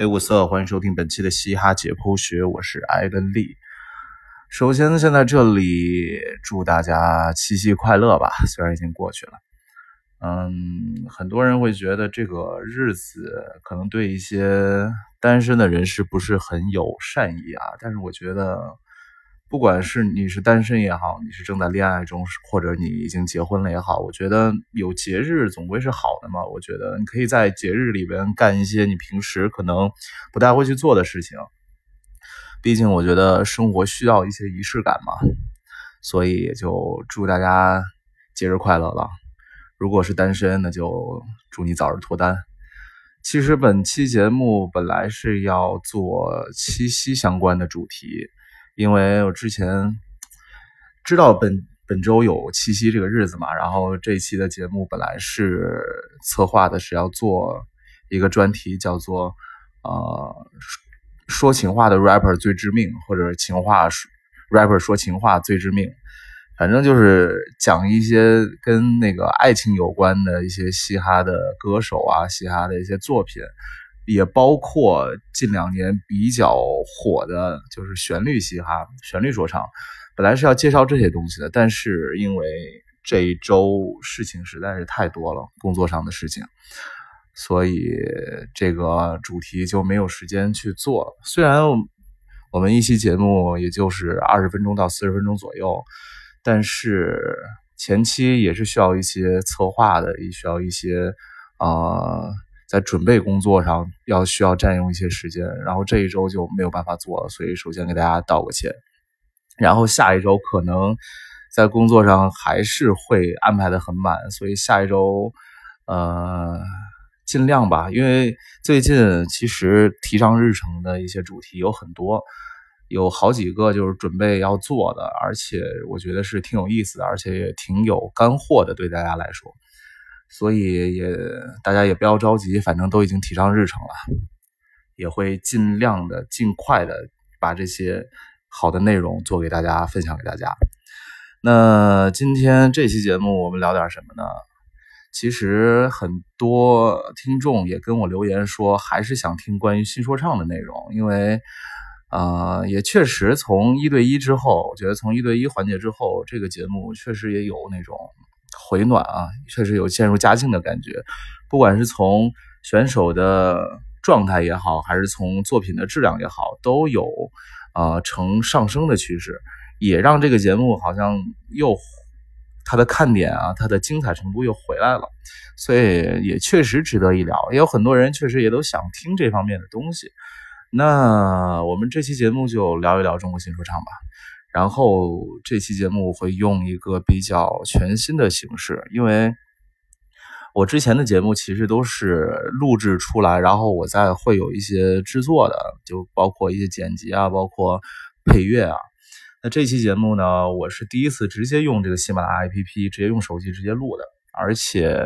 哎，我色，欢迎收听本期的嘻哈解剖学，我是艾伦利。首先，现在这里祝大家七夕快乐吧，虽然已经过去了。嗯，很多人会觉得这个日子可能对一些单身的人士不是很有善意啊，但是我觉得。不管是你是单身也好，你是正在恋爱中，或者你已经结婚了也好，我觉得有节日总归是好的嘛。我觉得你可以在节日里边干一些你平时可能不太会去做的事情。毕竟我觉得生活需要一些仪式感嘛，所以也就祝大家节日快乐了。如果是单身，那就祝你早日脱单。其实本期节目本来是要做七夕相关的主题。因为我之前知道本本周有七夕这个日子嘛，然后这一期的节目本来是策划的是要做一个专题，叫做呃说情话的 rapper 最致命，或者情话 rapper 说情话最致命，反正就是讲一些跟那个爱情有关的一些嘻哈的歌手啊，嘻哈的一些作品。也包括近两年比较火的，就是旋律嘻哈、旋律说唱。本来是要介绍这些东西的，但是因为这一周事情实在是太多了，工作上的事情，所以这个主题就没有时间去做。虽然我们一期节目也就是二十分钟到四十分钟左右，但是前期也是需要一些策划的，也需要一些啊。在准备工作上要需要占用一些时间，然后这一周就没有办法做了，所以首先给大家道个歉。然后下一周可能在工作上还是会安排的很满，所以下一周呃尽量吧，因为最近其实提上日程的一些主题有很多，有好几个就是准备要做的，而且我觉得是挺有意思的，而且也挺有干货的，对大家来说。所以也大家也不要着急，反正都已经提上日程了，也会尽量的、尽快的把这些好的内容做给大家分享给大家。那今天这期节目我们聊点什么呢？其实很多听众也跟我留言说，还是想听关于新说唱的内容，因为呃，也确实从一对一之后，我觉得从一对一环节之后，这个节目确实也有那种。回暖啊，确实有渐入佳境的感觉。不管是从选手的状态也好，还是从作品的质量也好，都有呃呈上升的趋势，也让这个节目好像又它的看点啊，它的精彩程度又回来了。所以也确实值得一聊。也有很多人确实也都想听这方面的东西。那我们这期节目就聊一聊中国新说唱吧。然后这期节目会用一个比较全新的形式，因为我之前的节目其实都是录制出来，然后我再会有一些制作的，就包括一些剪辑啊，包括配乐啊。那这期节目呢，我是第一次直接用这个喜马拉雅 APP，直接用手机直接录的，而且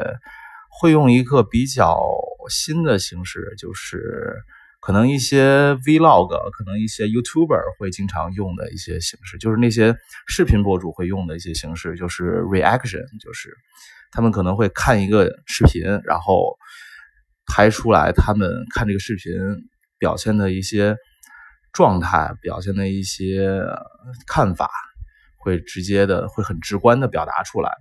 会用一个比较新的形式，就是。可能一些 Vlog，可能一些 YouTuber 会经常用的一些形式，就是那些视频博主会用的一些形式，就是 reaction，就是他们可能会看一个视频，然后拍出来他们看这个视频表现的一些状态，表现的一些看法，会直接的，会很直观的表达出来。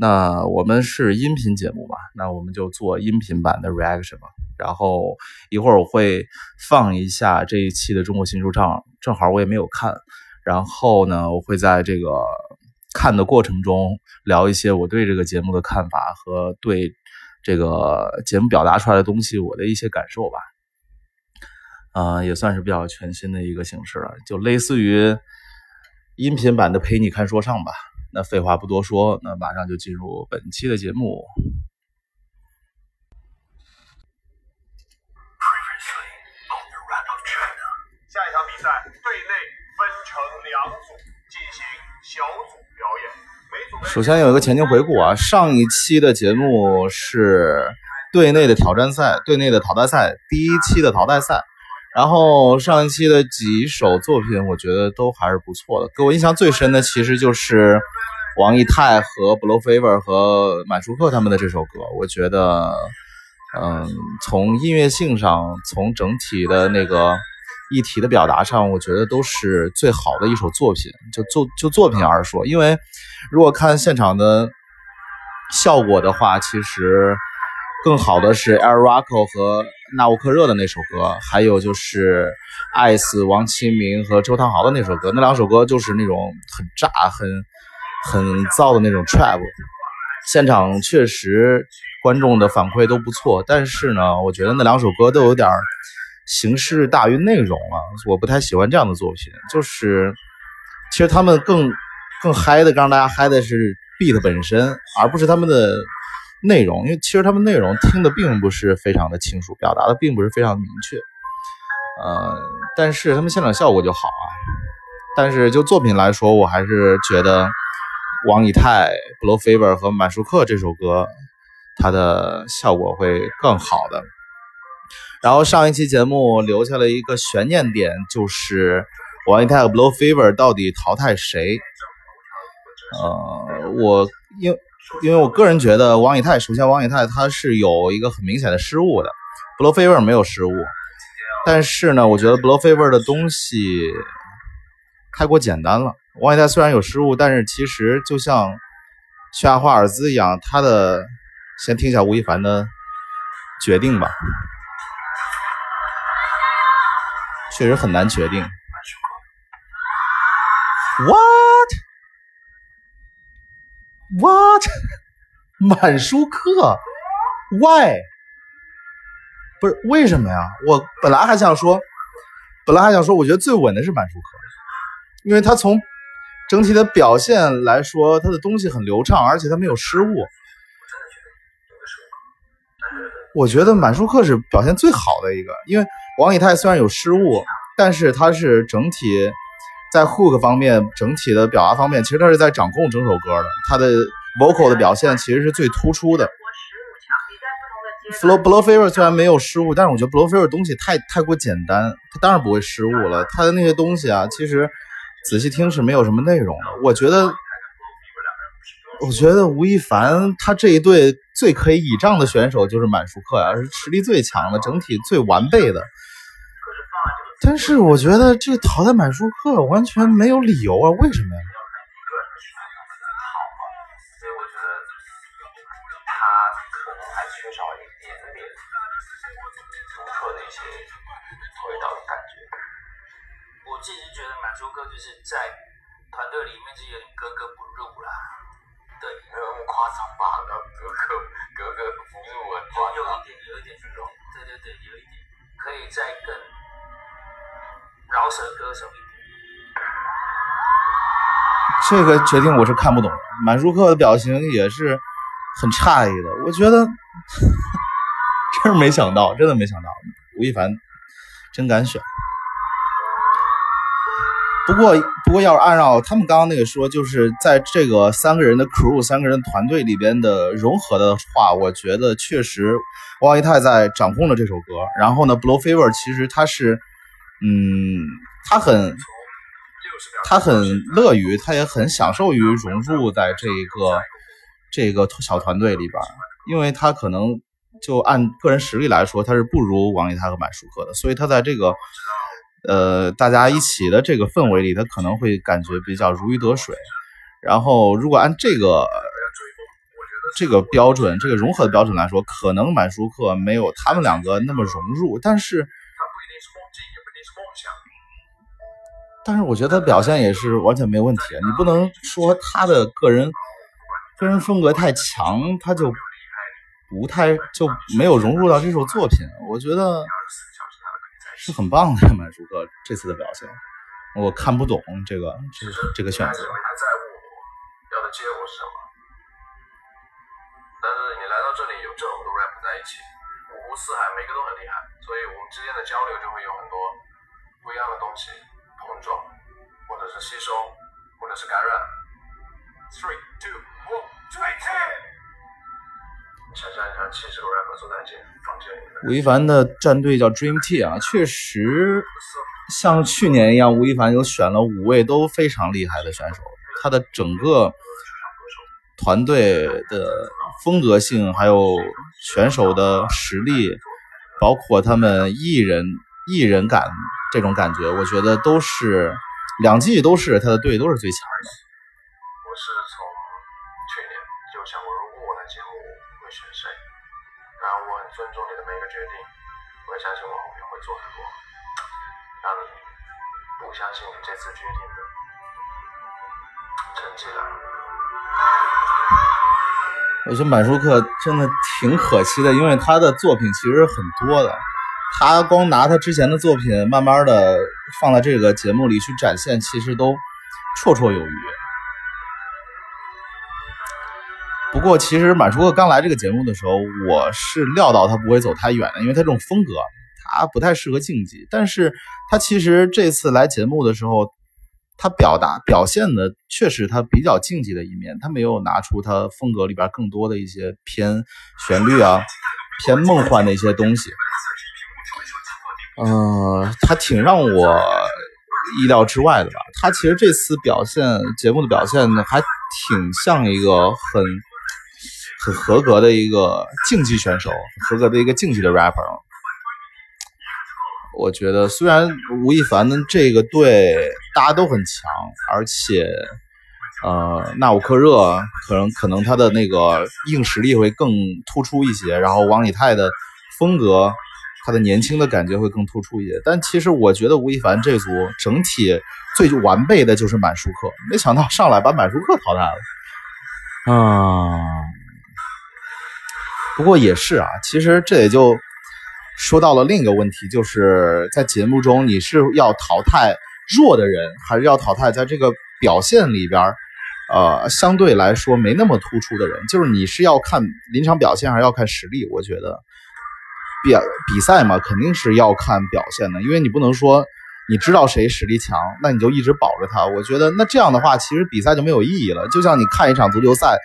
那我们是音频节目嘛，那我们就做音频版的 reaction 吧。然后一会儿我会放一下这一期的中国新说唱，正好我也没有看。然后呢，我会在这个看的过程中聊一些我对这个节目的看法和对这个节目表达出来的东西我的一些感受吧。嗯，也算是比较全新的一个形式了，就类似于音频版的陪你看说唱吧。那废话不多说，那马上就进入本期的节目。下一场比赛队内分成两组进行小组表演。首先有一个前情回顾啊，上一期的节目是队内的挑战赛，队内的淘汰赛，第一期的淘汰赛。然后上一期的几首作品，我觉得都还是不错的。给我印象最深的，其实就是王以太和 Blow Fever 和满舒克他们的这首歌，我觉得嗯，从音乐性上，从整体的那个议题的表达上，我觉得都是最好的一首作品。就作就作品而说，因为如果看现场的效果的话，其实更好的是 Air Rocco 和纳乌克热的那首歌，还有就是艾斯、王启明和周汤豪的那首歌。那两首歌就是那种很炸、很很燥的那种 trap。现场确实观众的反馈都不错，但是呢，我觉得那两首歌都有点形式大于内容了，我不太喜欢这样的作品。就是其实他们更更嗨的，让大家嗨的是 beat 本身，而不是他们的内容，因为其实他们内容听的并不是非常的清楚，表达的并不是非常明确。呃，但是他们现场效果就好啊。但是就作品来说，我还是觉得。王以太、Blow Fever 和满舒克这首歌，它的效果会更好的。然后上一期节目留下了一个悬念点，就是王以太和 Blow Fever 到底淘汰谁？呃，我因因为我个人觉得王以太，首先王以太他是有一个很明显的失误的，Blow Fever 没有失误。但是呢，我觉得 Blow Fever 的东西太过简单了。王以太虽然有失误，但是其实就像夏华尔兹一样，他的先听一下吴亦凡的决定吧，确实很难决定。What？满舒克？Why？不是为什么呀？我本来还想说，本来还想说，我觉得最稳的是满舒克，因为他从。整体的表现来说，他的东西很流畅，而且他没有失误。我觉得满舒克是表现最好的一个，因为王以太虽然有失误，但是他是整体在 hook 方面、整体的表达方面，其实他是在掌控整首歌的。他的 vocal 的表现其实是最突出的。Blow Blow Fever 虽然没有失误，但是我觉得 Blow Fever 东西太太过简单，他当然不会失误了。他的那些东西啊，其实。仔细听是没有什么内容的。我觉得，我觉得吴亦凡他这一队最可以倚仗的选手就是满舒克呀，是实力最强的，整体最完备的。但是我觉得这淘汰满舒克完全没有理由啊，为什么呀？我自己觉得满舒克就是在团队里面是有点格格不入啦，对，没有那么夸张吧？格格格格不入很夸张，有一点，有一点，对对对，有一点，可以再更饶舌歌手一点。这个决定我是看不懂，满舒克的表情也是很诧异的。我觉得真是没想到，真的没想到，吴亦凡真敢选。不过，不过要是按照他们刚刚那个说，就是在这个三个人的 crew、三个人团队里边的融合的话，我觉得确实王一泰在掌控了这首歌。然后呢，Blow Fever 其实他是，嗯，他很，他很乐于，他也很享受于融入在这个这个小团队里边，因为他可能就按个人实力来说，他是不如王一泰和满舒克的，所以他在这个。呃，大家一起的这个氛围里，他可能会感觉比较如鱼得水。然后，如果按这个这个标准、这个融合的标准来说，可能满舒克没有他们两个那么融入。但是，但是我觉得他表现也是完全没有问题。你不能说他的个人个人风格太强，他就不太就没有融入到这首作品。我觉得。是很棒的满舒克这次的表现，我看不懂这个这这个选择。还在乎要的结果是什么？但是你来到这里有这么多 rap 在一起，五湖四海每个都很厉害，所以我们之间的交流就会有很多不一样的东西碰撞，或者是吸收，或者是感染。Three, two, one, three, two. 想象一下，七十个 rapper 坐在房间里。吴亦凡的战队叫 Dream Team 啊，确实像去年一样，吴亦凡有选了五位都非常厉害的选手，他的整个团队的风格性，还有选手的实力，包括他们艺人艺人感这种感觉，我觉得都是两季都是他的队都是最强的。我是从去年就想过，如果我的节目会选谁，然后我很尊重你的每一个决定，我也相信我后面会做很多让你不相信你这次决定的成绩来。我觉得满舒克真的挺可惜的，因为他的作品其实很多的，他光拿他之前的作品慢慢的放在这个节目里去展现，其实都绰绰有余。不过，其实满舒克刚来这个节目的时候，我是料到他不会走太远的，因为他这种风格，他不太适合竞技。但是他其实这次来节目的时候，他表达表现的确实他比较竞技的一面，他没有拿出他风格里边更多的一些偏旋律啊、偏梦幻的一些东西。呃，他挺让我意料之外的吧。他其实这次表现节目的表现呢，还挺像一个很很合格的一个竞技选手，合格的一个竞技的 rapper。我觉得虽然吴亦凡的这个队大家都很强，而且呃纳吾克热可能可能他的那个硬实力会更突出一些，然后王以太的风格，他的年轻的感觉会更突出一些。但其实我觉得吴亦凡这组整体最完备的就是满舒克，没想到上来把满舒克淘汰了啊。不过也是啊，其实这也就。说到了另一个问题，就是在节目中你是要淘汰弱的人，还是要淘汰在这个表现里边，呃，相对来说没那么突出的人？就是你是要看临场表现，还是要看实力？我觉得比比赛嘛，肯定是要看表现的，因为你不能说你知道谁实力强，那你就一直保着他。我觉得那这样的话，其实比赛就没有意义了。就像你看一场足球赛，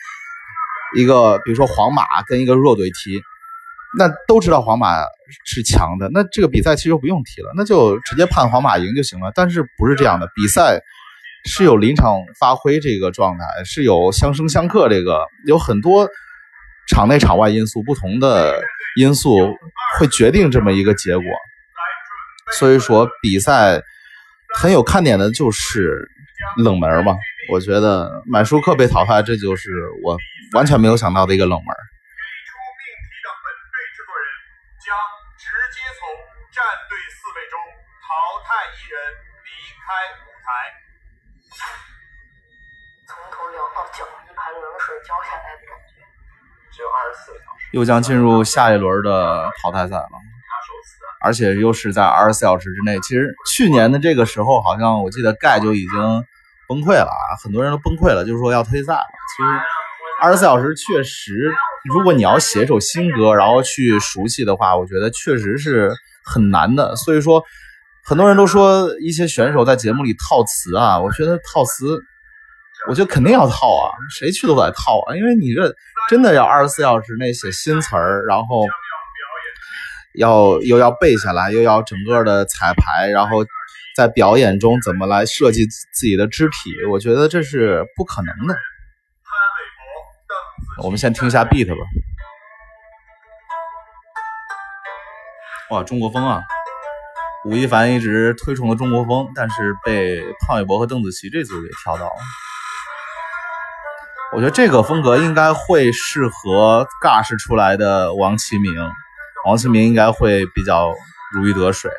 一个比如说皇马跟一个弱队踢。那都知道皇马是强的，那这个比赛其实不用踢了，那就直接判皇马赢就行了。但是不是这样的，比赛是有临场发挥这个状态，是有相生相克，这个有很多场内场外因素，不同的因素会决定这么一个结果。所以说，比赛很有看点的就是冷门嘛。我觉得满舒克被淘汰，这就是我完全没有想到的一个冷门。战队四位中淘汰一人离开舞台。从头聊到脚，一盆冷水浇下来的感又将进入下一轮的淘汰赛了，而且又是在二十四小时之内。其实去年的这个时候，好像我记得盖就已经崩溃了啊，很多人都崩溃了，就是说要退赛了。其实二十四小时确实，如果你要写一首新歌，然后去熟悉的话，我觉得确实是。很难的，所以说很多人都说一些选手在节目里套词啊，我觉得套词，我觉得肯定要套啊，谁去都得套啊，因为你这真的要二十四小时内写新词儿，然后要又要背下来，又要整个的彩排，然后在表演中怎么来设计自己的肢体，我觉得这是不可能的。我们先听一下 beat 吧。哇，中国风啊！吴亦凡一直推崇的中国风，但是被潘玮柏和邓紫棋这组给挑到了。我觉得这个风格应该会适合尬式出来的王启明，王启明应该会比较如鱼得水。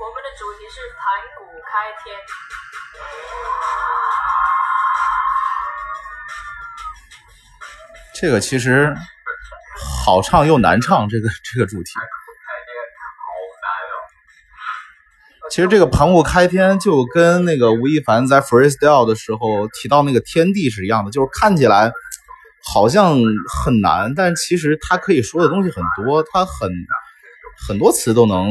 我们的主题是盘古开天。这个其实好唱又难唱，这个这个主题。其实这个盘古开天就跟那个吴亦凡在 freestyle 的时候提到那个天地是一样的，就是看起来好像很难，但其实他可以说的东西很多，他很很多词都能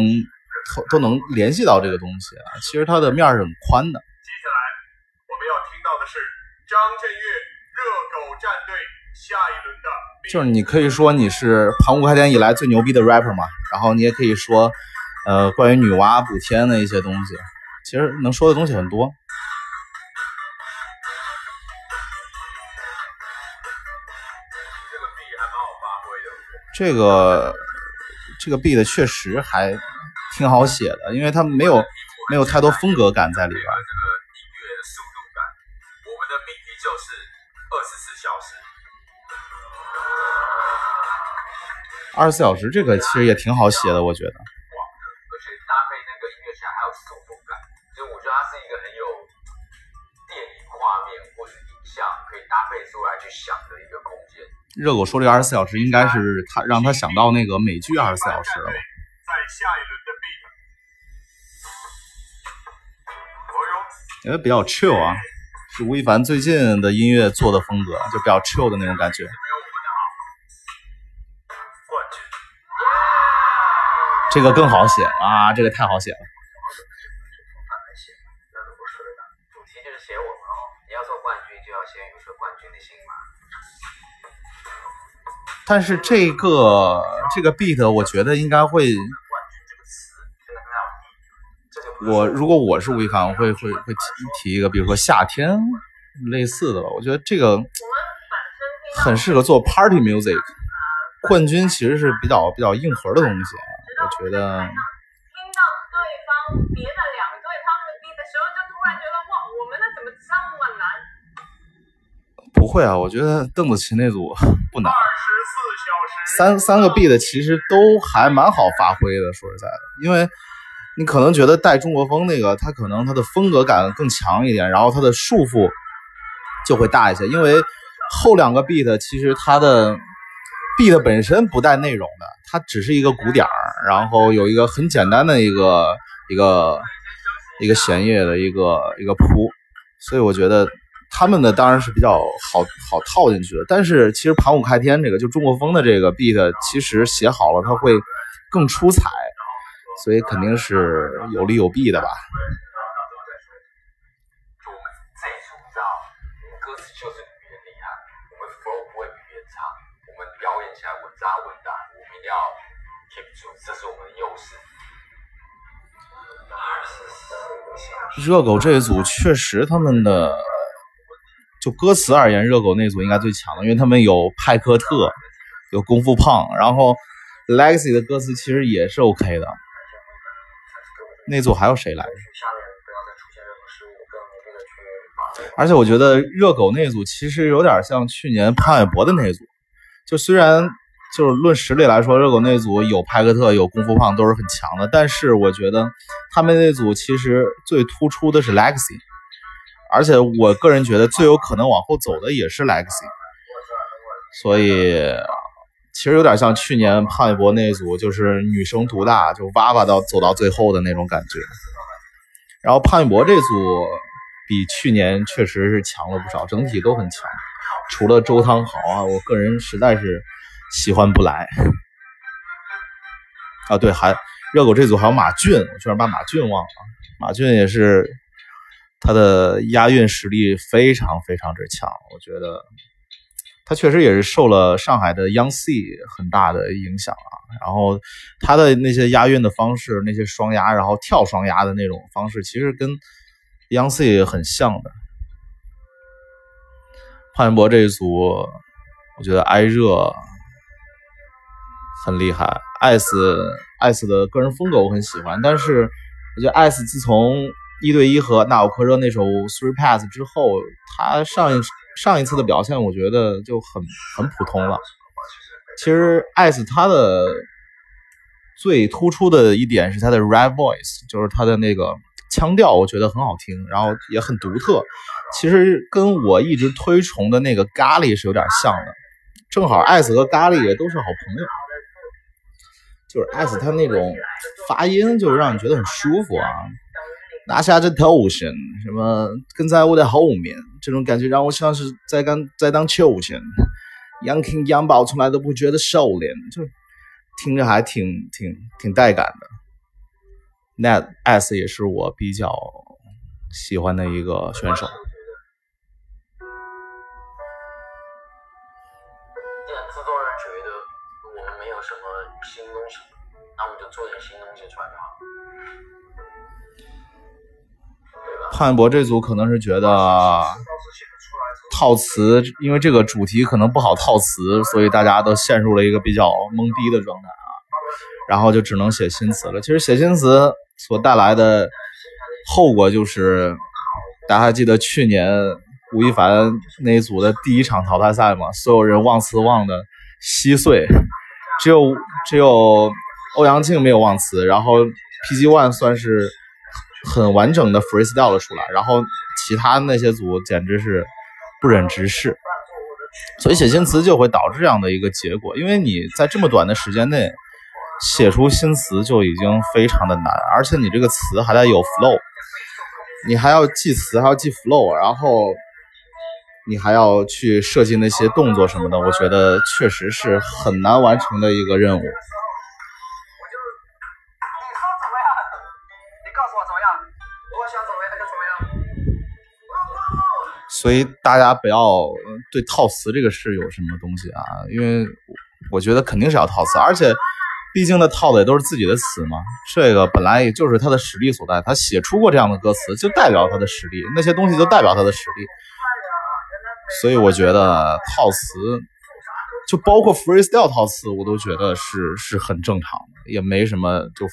都能联系到这个东西啊。其实他的面是很宽的。接下来我们要听到的是张震岳热狗战队。下一轮的，就是你可以说你是盘古开天以来最牛逼的 rapper 嘛，然后你也可以说呃，关于女娲补天的一些东西，其实能说的东西很多。这个。这个这个 beat 确实还挺好写的，因为它没有没有太多风格感在里边。这个音乐的速度感，我们的命题就是二十四小时。二十四小时这个其实也挺好写的，我觉得。搭配出来去想的一个空间。热狗说这个二十四小时应该是他让他想到那个美剧二十四小时了吧？在下一轮的 beat，哦哟，因为比较 chill 啊，是吴亦凡最近的音乐做的风格，就比较 chill 的那种感觉。这个更好写啊，这个太好写了。但是这个这个 beat 我觉得应该会，我如果我是吴亦凡，我会会会提提一个，比如说夏天类似的吧。我觉得这个很适合做 party music。冠军其实是比较比较硬核的东西，我觉得听到对方别的两队他们的 beat 的时候，就突然觉得哇，我们的怎么这么难？不会啊。我觉得邓紫棋那组 不难，二十四小时。三三个 beat 其实都还蛮好发挥的。说实在的，因为你可能觉得带中国风那个，它可能它的风格感更强一点，然后它的束缚就会大一些。因为后两个 beat 其实它的 beat 本身不带内容的，它只是一个鼓点儿，然后有一个很简单的一个一个一个弦乐的一个一个铺，所以我觉得他们的当然是比较好好套进去的。但是其实盘古开天这个就中国风的这个 beat，其实写好了它会更出彩，所以肯定是有利有弊的吧。就我们这一组，知道，歌词厉害，我们不会差，我们表演起来稳扎稳打，我们要住，这是我们的优势。热狗这一组确实他们的就歌词而言，热狗那组应该最强的，因为他们有派克特，有功夫胖，然后 Legacy 的歌词其实也是 OK 的。那组还有谁来而且我觉得热狗那组其实有点像去年潘玮柏的那组，就虽然就是论实力来说，热狗那组有派克特有功夫胖都是很强的，但是我觉得他们那组其实最突出的是 Legacy，而且我个人觉得最有可能往后走的也是 Legacy，所以其实有点像去年潘玮柏那组，就是女生独大，就哇哇到走到最后的那种感觉。然后潘玮柏这组比去年确实是强了不少，整体都很强，除了周汤豪啊，我个人实在是喜欢不来。啊，对，还热狗这组还有马俊，我居然把马俊忘了。马俊也是他的押韵实力非常非常之强，我觉得他确实也是受了上海的央 C 很大的影响啊。然后他的那些押韵的方式，那些双押，然后跳双押的那种方式，其实跟央 C 很像的。潘玮柏这一组，我觉得挨热很厉害。艾斯艾斯的个人风格我很喜欢，但是我觉得艾斯自从一对一和纳奥科热那首《Three Pass》之后，他上一上一次的表现，我觉得就很很普通了。其实艾斯他的最突出的一点是他的 rap voice，就是他的那个腔调，我觉得很好听，然后也很独特。其实跟我一直推崇的那个咖喱是有点像的，正好艾斯和咖喱也都是好朋友。就是艾斯他那种发音，就让你觉得很舒服啊。拿下这头衔，什么跟在我的后面，这种感觉让我像是在刚在当秋千。杨庆杨宝从来都不觉得收敛，就听着还挺挺挺带感的。那 S 也是我比较喜欢的一个选手。潘博这组可能是觉得套词，因为这个主题可能不好套词，所以大家都陷入了一个比较懵逼的状态啊，然后就只能写新词了。其实写新词所带来的后果就是，大家还记得去年吴亦凡那一组的第一场淘汰赛吗？所有人忘词忘的稀碎，只有只有欧阳靖没有忘词，然后 PG One 算是很完整的 freestyle 了出来，然后其他那些组简直是不忍直视。所以写新词就会导致这样的一个结果，因为你在这么短的时间内写出新词就已经非常的难，而且你这个词还得有 flow，你还要记词，还要记 flow，然后你还要去设计那些动作什么的，我觉得确实是很难完成的一个任务。所以大家不要对套词这个事有什么东西啊，因为我觉得肯定是要套词，而且毕竟那套的也都是自己的词嘛，这个本来也就是他的实力所在，他写出过这样的歌词，就代表他的实力，那些东西就代表他的实力。所以我觉得套词，就包括 freestyle 套词，我都觉得是是很正常的，也没什么就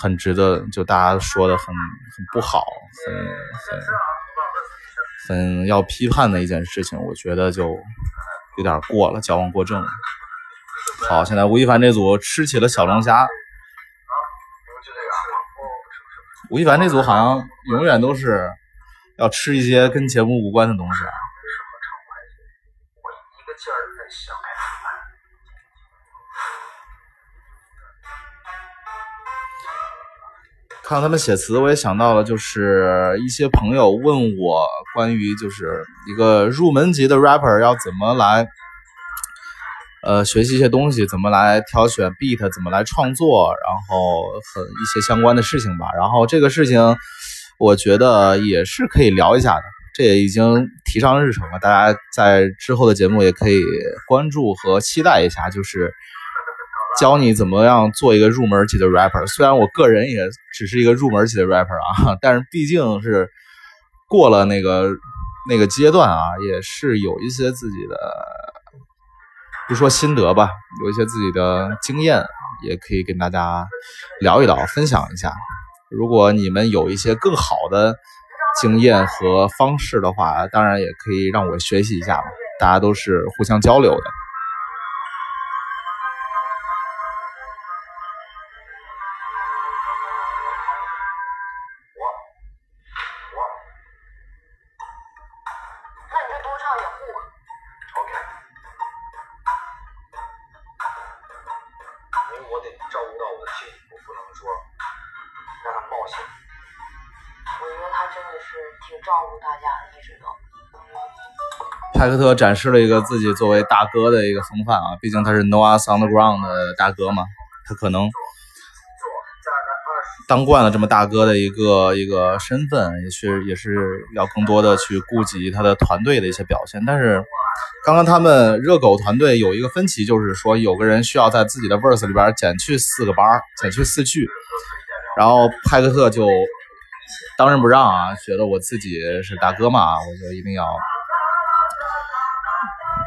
很值得就大家说的很很不好，很很。嗯要批判的一件事情，我觉得就有点过了，矫枉过正了。好，现在吴亦凡这组吃起了小龙虾。吴亦凡这组好像永远都是要吃一些跟节目无关的东西啊。我一个劲儿在想，看到他们写词，我也想到了，就是一些朋友问我关于就是一个入门级的 rapper 要怎么来，呃，学习一些东西，怎么来挑选 beat，怎么来创作，然后很一些相关的事情吧。然后这个事情，我觉得也是可以聊一下的，这也已经提上日程了，大家在之后的节目也可以关注和期待一下，就是。教你怎么样做一个入门级的 rapper。虽然我个人也只是一个入门级的 rapper 啊，但是毕竟是过了那个那个阶段啊，也是有一些自己的，不说心得吧，有一些自己的经验，也可以跟大家聊一聊，分享一下。如果你们有一些更好的经验和方式的话，当然也可以让我学习一下嘛。大家都是互相交流的。派克特展示了一个自己作为大哥的一个风范啊，毕竟他是 Noah Underground 的大哥嘛，他可能当惯了这么大哥的一个一个身份，也是也是要更多的去顾及他的团队的一些表现。但是刚刚他们热狗团队有一个分歧，就是说有个人需要在自己的 verse 里边减去四个班，减去四句，然后派克特就当仁不让啊，觉得我自己是大哥嘛，我就一定要。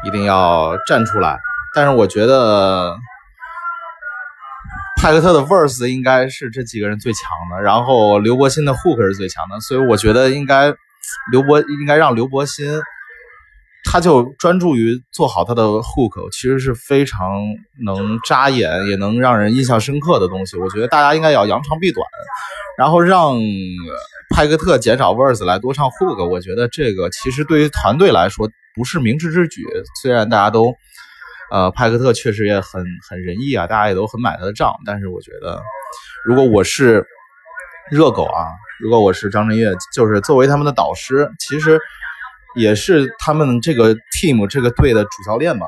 一定要站出来，但是我觉得派克特的 verse 应该是这几个人最强的，然后刘柏辛的 hook 是最强的，所以我觉得应该刘伯应该让刘柏辛，他就专注于做好他的 hook，其实是非常能扎眼，也能让人印象深刻的东西。我觉得大家应该要扬长避短，然后让派克特减少 verse 来多唱 hook。我觉得这个其实对于团队来说。不是明智之举，虽然大家都，呃，派克特确实也很很仁义啊，大家也都很买他的账，但是我觉得，如果我是热狗啊，如果我是张震岳，就是作为他们的导师，其实也是他们这个 team 这个队的主教练嘛，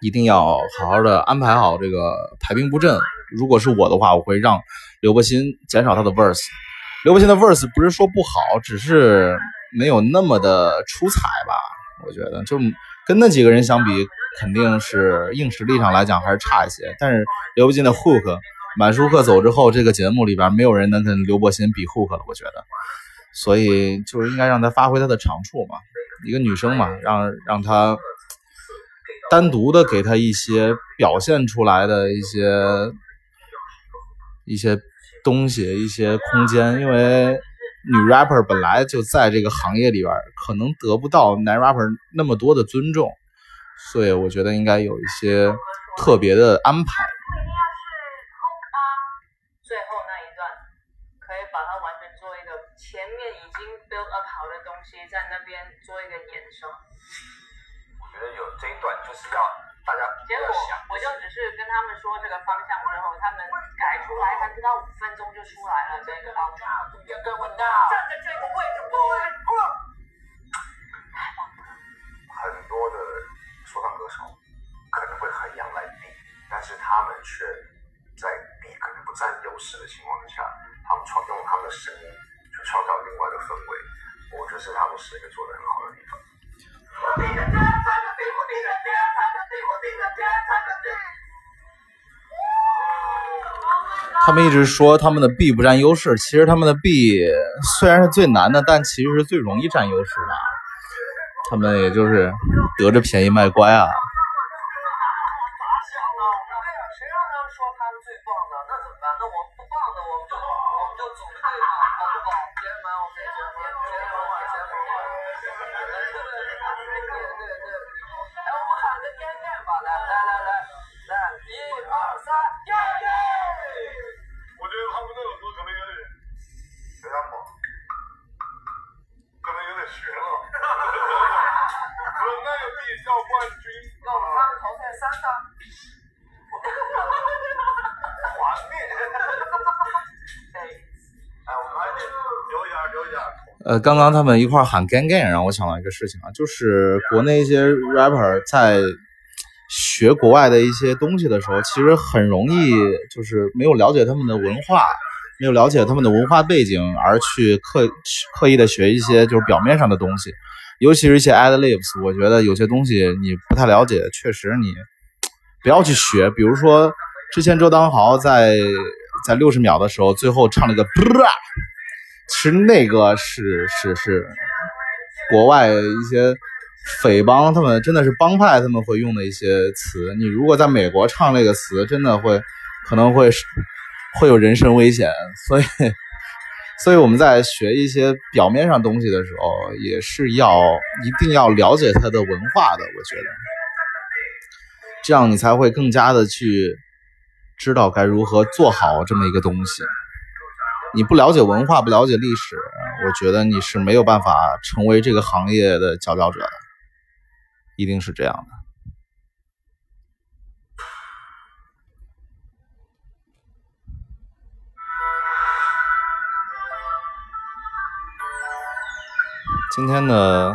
一定要好好的安排好这个排兵布阵。如果是我的话，我会让刘柏辛减少他的 verse，刘柏辛的 verse 不是说不好，只是没有那么的出彩吧。我觉得就跟那几个人相比，肯定是硬实力上来讲还是差一些。但是刘柏辛的 hook，满舒克走之后，这个节目里边没有人能跟刘伯辛比 hook 了，我觉得，所以就是应该让他发挥他的长处嘛，一个女生嘛，让让他单独的给他一些表现出来的一些一些东西，一些空间，因为女 rapper 本来就在这个行业里边，可能得不到男 rapper 那么多的尊重，所以我觉得应该有一些特别的安排。不一定要是 hook 啊，最后那一段可以把它完全做一个前面已经 build up 好的东西，在那边做一个延伸。我觉得有这一段就是要大家结果，我就只是跟他们说这个方向之后，他们改出来，还不到五分钟就出来了这个 outro。要跟我闹。站在这个位置，不会很多的说唱歌手可能会很仰赖 B，但是他们却在 B 可能不占优势的情况下，他们创用他们的声音去创造另外的氛围，我觉得是他们是一个做的很好的地方。他们一直说他们的 B 不占优势，其实他们的 B 虽然是最难的，但其实是最容易占优势的。他们也就是得着便宜卖乖啊。我们他们淘汰三个。画面。哎，我们还得留一点，留一点。呃，刚刚他们一块儿喊 “gang gang”，让我想到一个事情啊，就是国内一些 rapper 在学国外的一些东西的时候，其实很容易就是没有了解他们的文化，没有了解他们的文化背景，而去刻刻意的学一些就是表面上的东西，尤其是一些 ad libs，我觉得有些东西你不太了解，确实你不要去学。比如说之前周当豪在在六十秒的时候，最后唱了个。其实那个是是是国外一些匪帮，他们真的是帮派，他们会用的一些词。你如果在美国唱这个词，真的会可能会会有人身危险。所以，所以我们在学一些表面上东西的时候，也是要一定要了解它的文化的。我觉得，这样你才会更加的去知道该如何做好这么一个东西。你不了解文化，不了解历史，我觉得你是没有办法成为这个行业的佼佼者的，一定是这样的。今天的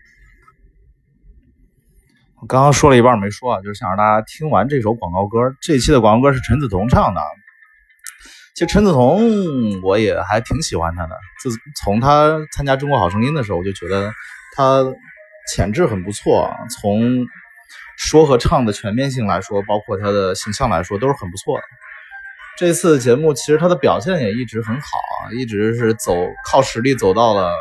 我刚刚说了一半没说啊，就是想让大家听完这首广告歌。这期的广告歌是陈梓彤唱的。其实陈梓彤我也还挺喜欢他的，自从他参加《中国好声音》的时候，我就觉得他潜质很不错，从说和唱的全面性来说，包括他的形象来说，都是很不错的。这次节目其实他的表现也一直很好，一直是走靠实力走到了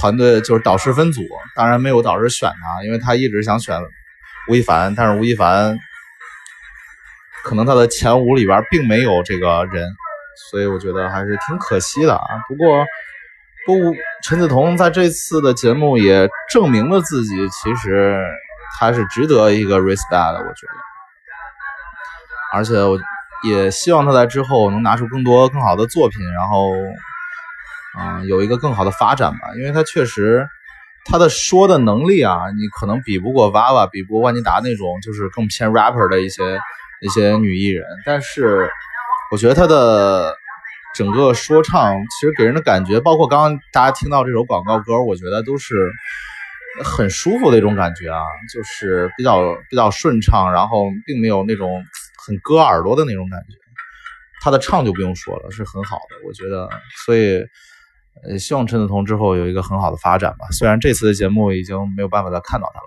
团队，就是导师分组。当然没有导师选他，因为他一直想选吴亦凡，但是吴亦凡可能他的前五里边并没有这个人，所以我觉得还是挺可惜的啊。不过，不，陈梓童在这次的节目也证明了自己，其实他是值得一个 respect 的，我觉得。而且我也希望他在之后能拿出更多更好的作品，然后，啊，有一个更好的发展吧。因为他确实他的说的能力啊，你可能比不过娃娃，比不过万妮达那种就是更偏 rapper 的一些一些女艺人。但是我觉得他的整个说唱其实给人的感觉，包括刚刚大家听到这首广告歌，我觉得都是很舒服的一种感觉啊，就是比较比较顺畅，然后并没有那种很割耳朵的那种感觉。他的唱就不用说了，是很好的，我觉得。所以，呃，希望陈梓童之后有一个很好的发展吧。虽然这次的节目已经没有办法再看到他了。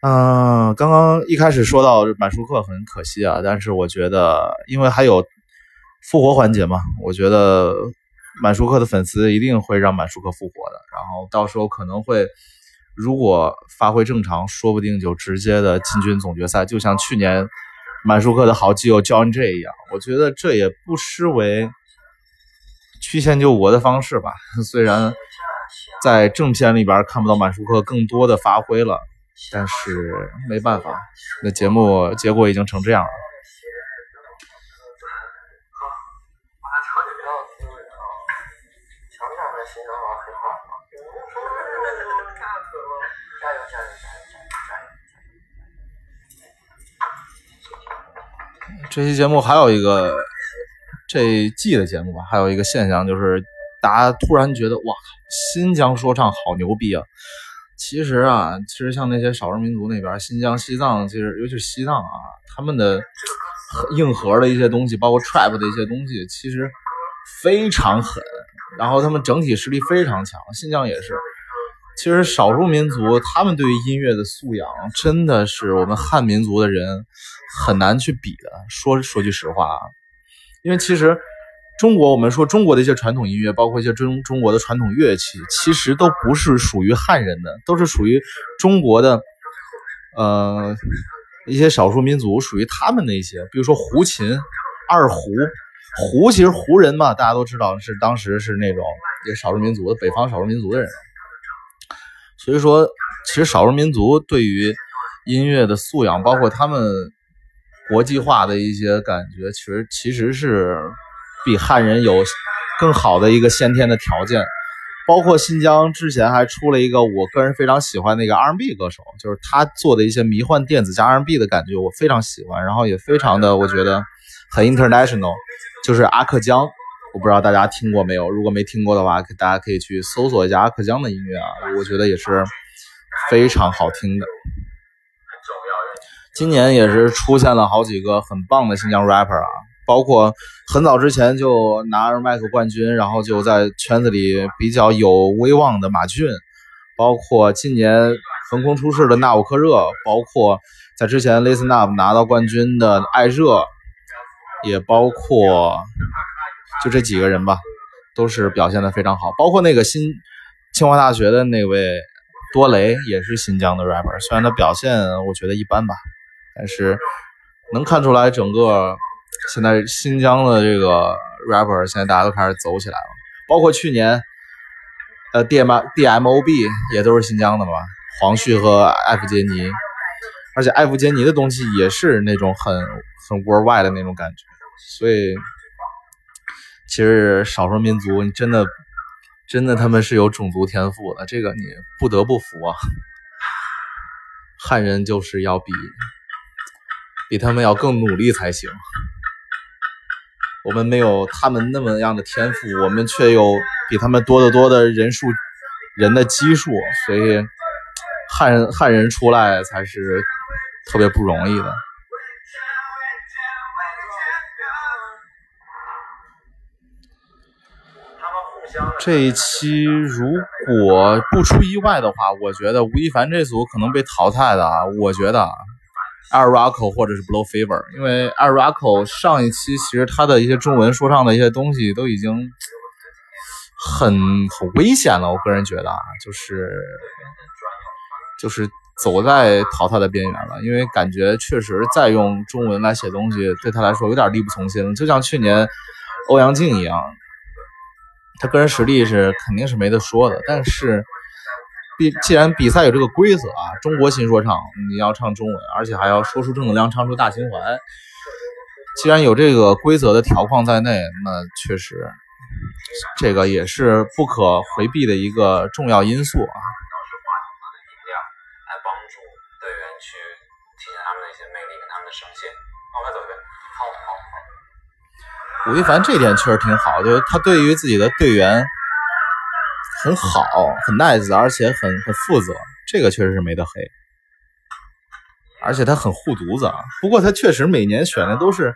嗯，刚刚一开始说到满舒克很可惜啊，但是我觉得，因为还有复活环节嘛，我觉得满舒克的粉丝一定会让满舒克复活的。然后到时候可能会，如果发挥正常，说不定就直接的进军总决赛，就像去年满舒克的好基友 John J 一样。我觉得这也不失为曲线救国的方式吧。虽然在正片里边看不到满舒克更多的发挥了。但是没办法，那节目结果已经成这样了。这期节目还有一个这季的节目吧，还有一个现象就是，大家突然觉得哇靠，新疆说唱好牛逼啊！其实啊，其实像那些少数民族那边，新疆、西藏，其实尤其是西藏啊，他们的硬核的一些东西，包括 trap 的一些东西，其实非常狠。然后他们整体实力非常强，新疆也是。其实少数民族他们对于音乐的素养，真的是我们汉民族的人很难去比的。说说句实话啊，因为其实。中国，我们说中国的一些传统音乐，包括一些中中国的传统乐器，其实都不是属于汉人的，都是属于中国的，呃，一些少数民族，属于他们的一些，比如说胡琴、二胡，胡其实胡人嘛，大家都知道是当时是那种也少数民族的北方少数民族的人，所以说，其实少数民族对于音乐的素养，包括他们国际化的一些感觉，其实其实是。比汉人有更好的一个先天的条件，包括新疆之前还出了一个我个人非常喜欢的一个 R&B 歌手，就是他做的一些迷幻电子加 R&B 的感觉，我非常喜欢，然后也非常的我觉得很 international，就是阿克江，我不知道大家听过没有，如果没听过的话，大家可以去搜索一下阿克江的音乐啊，我觉得也是非常好听的。今年也是出现了好几个很棒的新疆 rapper 啊。包括很早之前就拿着麦克冠军，然后就在圈子里比较有威望的马俊，包括今年横空出世的纳吾克热，包括在之前 Listen Up 拿到冠军的艾热，也包括就这几个人吧，都是表现的非常好。包括那个新清华大学的那位多雷，也是新疆的 rapper，虽然他表现我觉得一般吧，但是能看出来整个。现在新疆的这个 rapper 现在大家都开始走起来了，包括去年，呃，D M D M O B 也都是新疆的嘛，黄旭和艾弗杰尼，而且艾弗杰尼的东西也是那种很很 worldwide 的那种感觉，所以其实少数民族你真的真的他们是有种族天赋的，这个你不得不服啊，汉人就是要比比他们要更努力才行。我们没有他们那么样的天赋，我们却有比他们多得多的人数人的基数，所以汉人汉人出来才是特别不容易的。这一期如果不出意外的话，我觉得吴亦凡这组可能被淘汰的啊。我觉得 a r a c o 或者是 Blow Fever，因为 Air Rocco 上一期其实他的一些中文说唱的一些东西都已经很很危险了。我个人觉得啊，就是就是走在淘汰的边缘了，因为感觉确实再用中文来写东西对他来说有点力不从心，就像去年欧阳靖一样。他个人实力是肯定是没得说的，但是比既然比赛有这个规则啊，中国新说唱你要唱中文，而且还要说出正能量，唱出大情怀。既然有这个规则的条框在内，那确实这个也是不可回避的一个重要因素啊。量来帮助队员去体现他们的一些魅力跟他们的声线。走一遍，好好好。吴亦凡这点确实挺好，就是他对于自己的队员很好，很 nice，而且很很负责，这个确实是没得黑。而且他很护犊子啊，不过他确实每年选的都是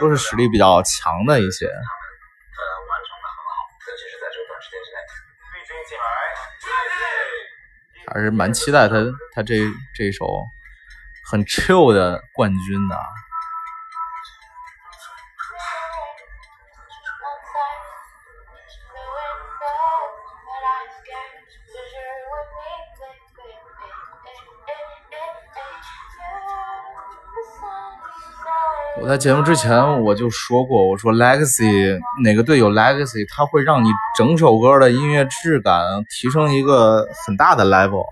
都是实力比较强的一些。呃，完成的很好，尤其是在这个短时间之内。还是蛮期待他他这这首很 chill 的冠军的。我在节目之前我就说过，我说 Legacy 哪个队有 Legacy，它会让你整首歌的音乐质感提升一个很大的 level。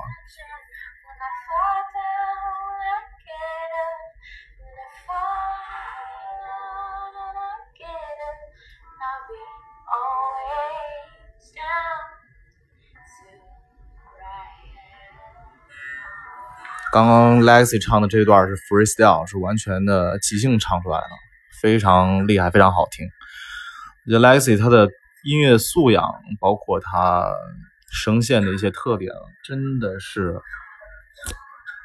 刚刚 Lexi 唱的这段是 freestyle，是完全的即兴唱出来的，非常厉害，非常好听。我觉得 Lexi 他的音乐素养，包括他声线的一些特点，真的是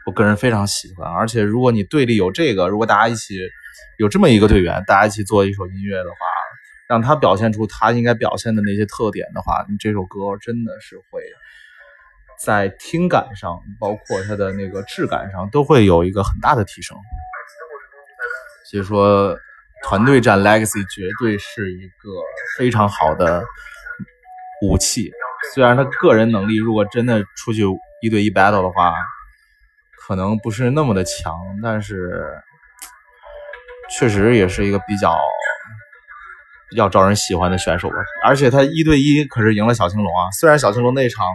我个人非常喜欢。而且如果你队里有这个，如果大家一起有这么一个队员，大家一起做一首音乐的话，让他表现出他应该表现的那些特点的话，你这首歌真的是会。在听感上，包括它的那个质感上，都会有一个很大的提升。所以说，团队战 Legacy 绝对是一个非常好的武器。虽然他个人能力如果真的出去一对一 battle 的话，可能不是那么的强，但是确实也是一个比较比较招人喜欢的选手吧。而且他一对一可是赢了小青龙啊，虽然小青龙那场。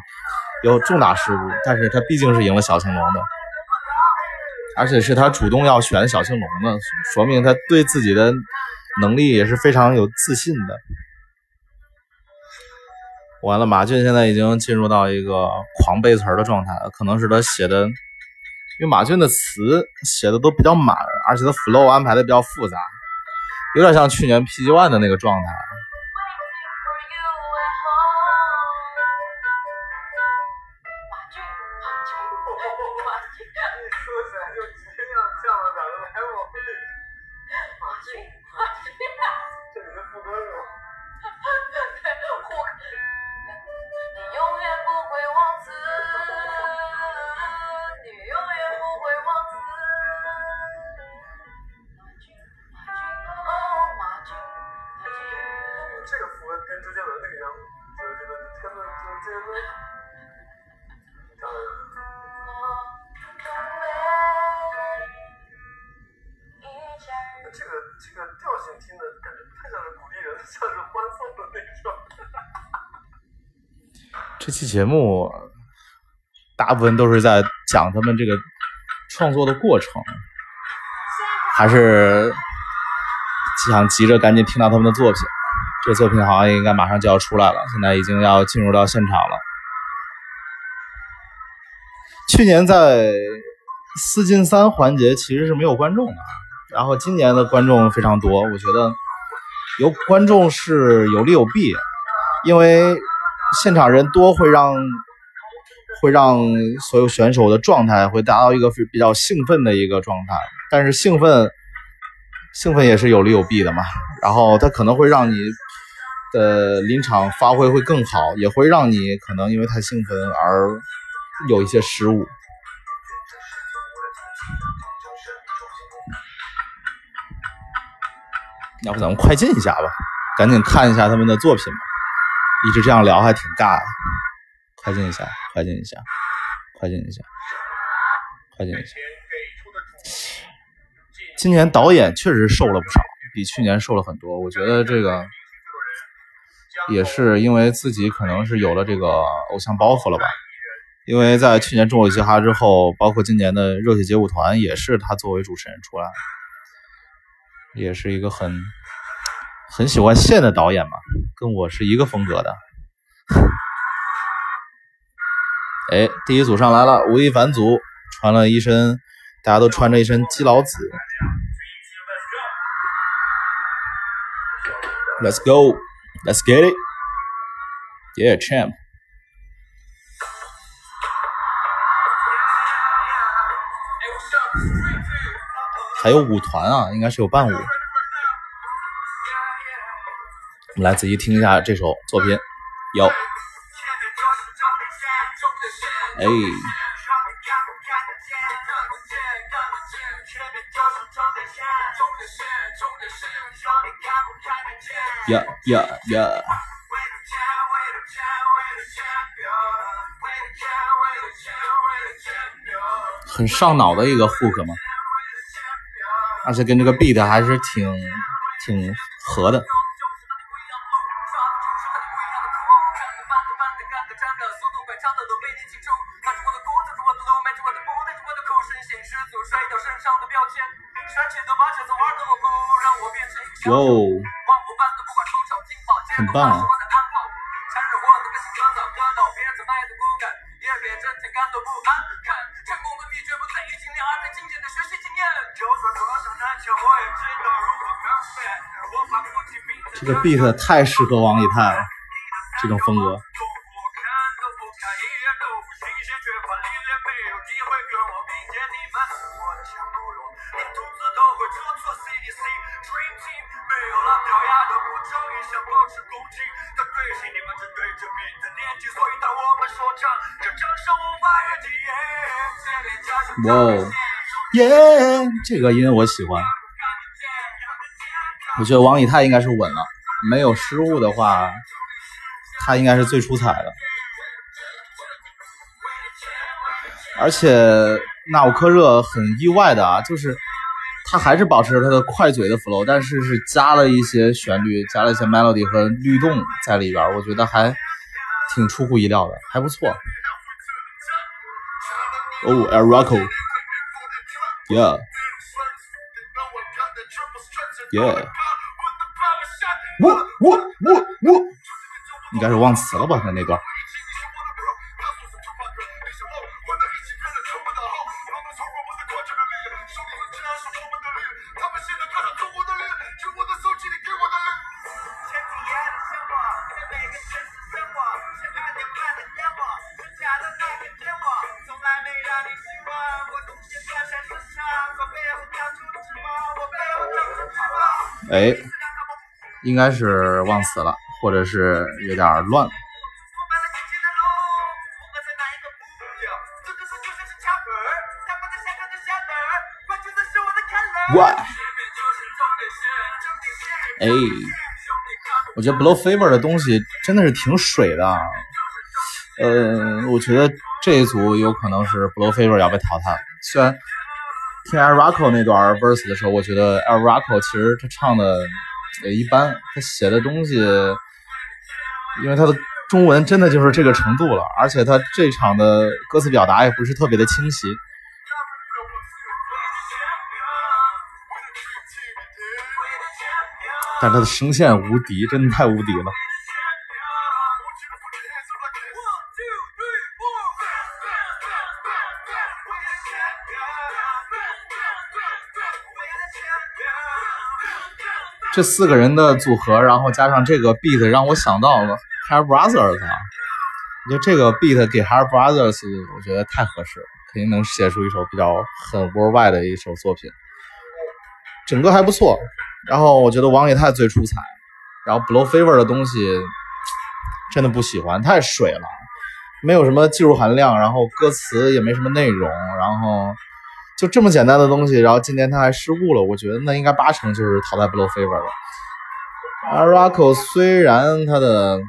有重大失误，但是他毕竟是赢了小青龙的，而且是他主动要选小青龙的，说明他对自己的能力也是非常有自信的。完了，马俊现在已经进入到一个狂背词的状态，可能是他写的，因为马俊的词写的都比较满，而且他 flow 安排的比较复杂，有点像去年 PG One 的那个状态。节目大部分都是在讲他们这个创作的过程，还是想急着赶紧听到他们的作品。这作品好像应该马上就要出来了，现在已经要进入到现场了。去年在四进三环节其实是没有观众的，然后今年的观众非常多，我觉得有观众是有利有弊，因为。现场人多会让会让所有选手的状态会达到一个比较兴奋的一个状态，但是兴奋兴奋也是有利有弊的嘛。然后它可能会让你的临场发挥会更好，也会让你可能因为太兴奋而有一些失误。要不咱们快进一下吧，赶紧看一下他们的作品吧。一直这样聊还挺尬的，快进一下，快进一下，快进一下，快进一下。今年导演确实瘦了不少，比去年瘦了很多。我觉得这个也是因为自己可能是有了这个偶像包袱了吧。因为在去年《中国嘻哈》之后，包括今年的《热血街舞团》也是他作为主持人出来，也是一个很很喜欢线的导演嘛，跟我是一个风格的。哎，第一组上来了，吴亦凡组穿了一身，大家都穿着一身基佬紫。Let's go, let's get it, yeah, champ. 还有舞团啊，应该是有伴舞。我们来仔细听一下这首作品，有，哎，呀呀呀！很上脑的一个 hook 嘛。而且跟这个 beat 还是挺挺合的。哇哦，很棒啊！这个 beat 太适合王以太了，这种风格。哇哦，耶！这个音我喜欢。我觉得王以太应该是稳了，没有失误的话，他应该是最出彩的。而且纳吾克热很意外的啊，就是他还是保持着他的快嘴的 flow，但是是加了一些旋律，加了一些 melody 和律动在里边，我觉得还挺出乎意料的，还不错。哦，El Rocco，Yeah，Yeah。我我我我，应该是忘词了吧？他那段。哎。应该是忘词了，或者是有点乱。喂，哎，我觉得 Blow Fever 的东西真的是挺水的。呃，我觉得这一组有可能是 Blow Fever 要被淘汰。虽然听 Air Rocco 那段 verse 的时候，我觉得 Air Rocco 其实他唱的。也一般，他写的东西，因为他的中文真的就是这个程度了，而且他这场的歌词表达也不是特别的清晰，但他的声线无敌，真的太无敌了。这四个人的组合，然后加上这个 beat，让我想到了 Hair Brothers 啊！我觉得这个 beat 给 Hair Brothers，我觉得太合适了，肯定能写出一首比较很 worldwide 的一首作品。整个还不错，然后我觉得王以太最出彩，然后 Blow Fever 的东西真的不喜欢，太水了，没有什么技术含量，然后歌词也没什么内容，然后就这么简单的东西，然后今年他还失误了，我觉得那应该八成就是淘汰 Blow Fever 了。而 Rocco 虽然他的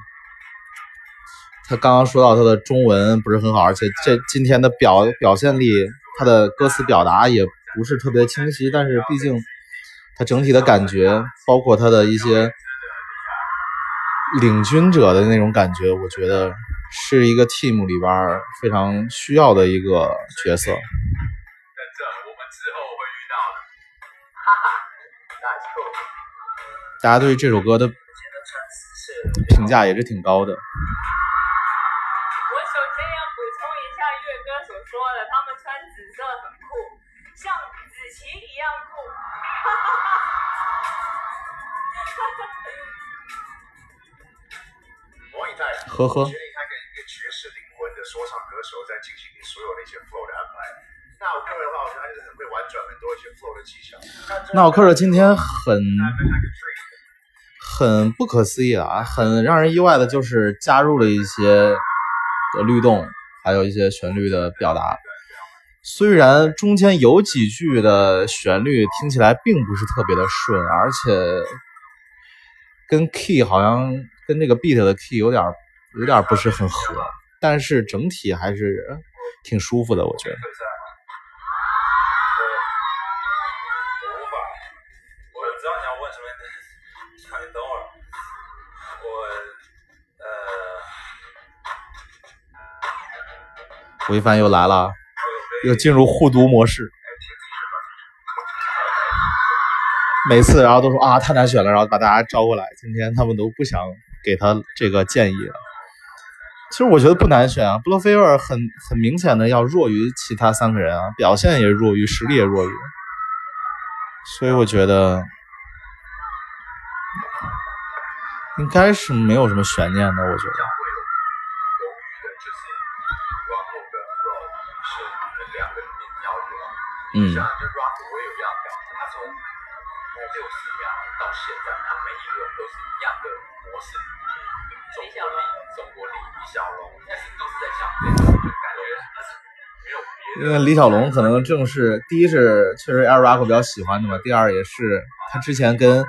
他刚刚说到他的中文不是很好，而且这今天的表表现力，他的歌词表达也不是特别清晰，但是毕竟他整体的感觉，包括他的一些领军者的那种感觉，我觉得是一个 team 里边非常需要的一个角色。大家对于这首歌的评价也是挺高的。我首先要补充一下月哥所说的，他们穿紫色很酷，像紫棋一样酷。呵呵决定他跟一个爵士灵魂的说唱歌手在进行你所有的一些 flow 的安排。那我个人的话，我觉得他就是很会婉转很多一些 flow 的技巧。纳奥克尔今天很很不可思议啊，很让人意外的就是加入了一些的律动，还有一些旋律的表达。虽然中间有几句的旋律听起来并不是特别的顺，而且跟 key 好像跟这个 beat 的 key 有点有点不是很合，但是整体还是挺舒服的，我觉得。吴亦凡又来了，又进入互读模式。每次然后都说啊太难选了，然后把大家招过来。今天他们都不想给他这个建议了。其实我觉得不难选啊，布洛菲尔很很明显的要弱于其他三个人啊，表现也弱于，实力也弱于，所以我觉得应该是没有什么悬念的。我觉得嗯像就 Rocco 我也有这样感觉，他从六十秒到现在，他每一个都是一样的模式。中国力、中国力、李小龙，但是都是在讲这种，就感觉他是没有别的。因为李小龙可能正是第一是确实 Air Rocco 比较喜欢的嘛，第二也是他之前跟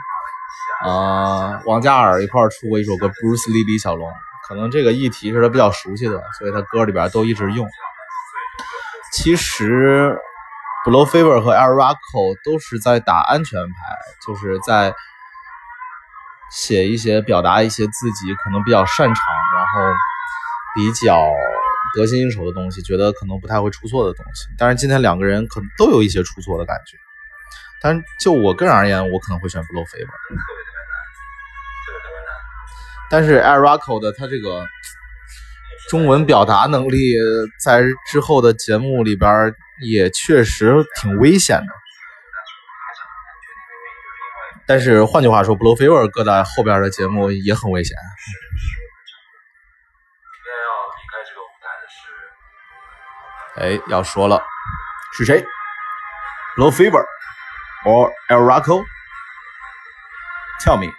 啊、王嘉尔一块儿出过一首歌《Bruce Lee 李小龙》，可能这个议题是他比较熟悉的，所以他歌里边都一直用。其实 Blow Fever 和 Air Rocco 都是在打安全牌，就是在写一些表达一些自己可能比较擅长，然后比较得心应手的东西，觉得可能不太会出错的东西。但是今天两个人可能都有一些出错的感觉，但就我个人而言，我可能会选 Blow Fever。但是 Air Rocco 的他这个中文表达能力，在之后的节目里边也确实挺危险的。但是换句话说，Blow Fever 搁在后边的节目也很危险。哎，要说了，是谁？Blow Fever or Air Rocco？Tell me。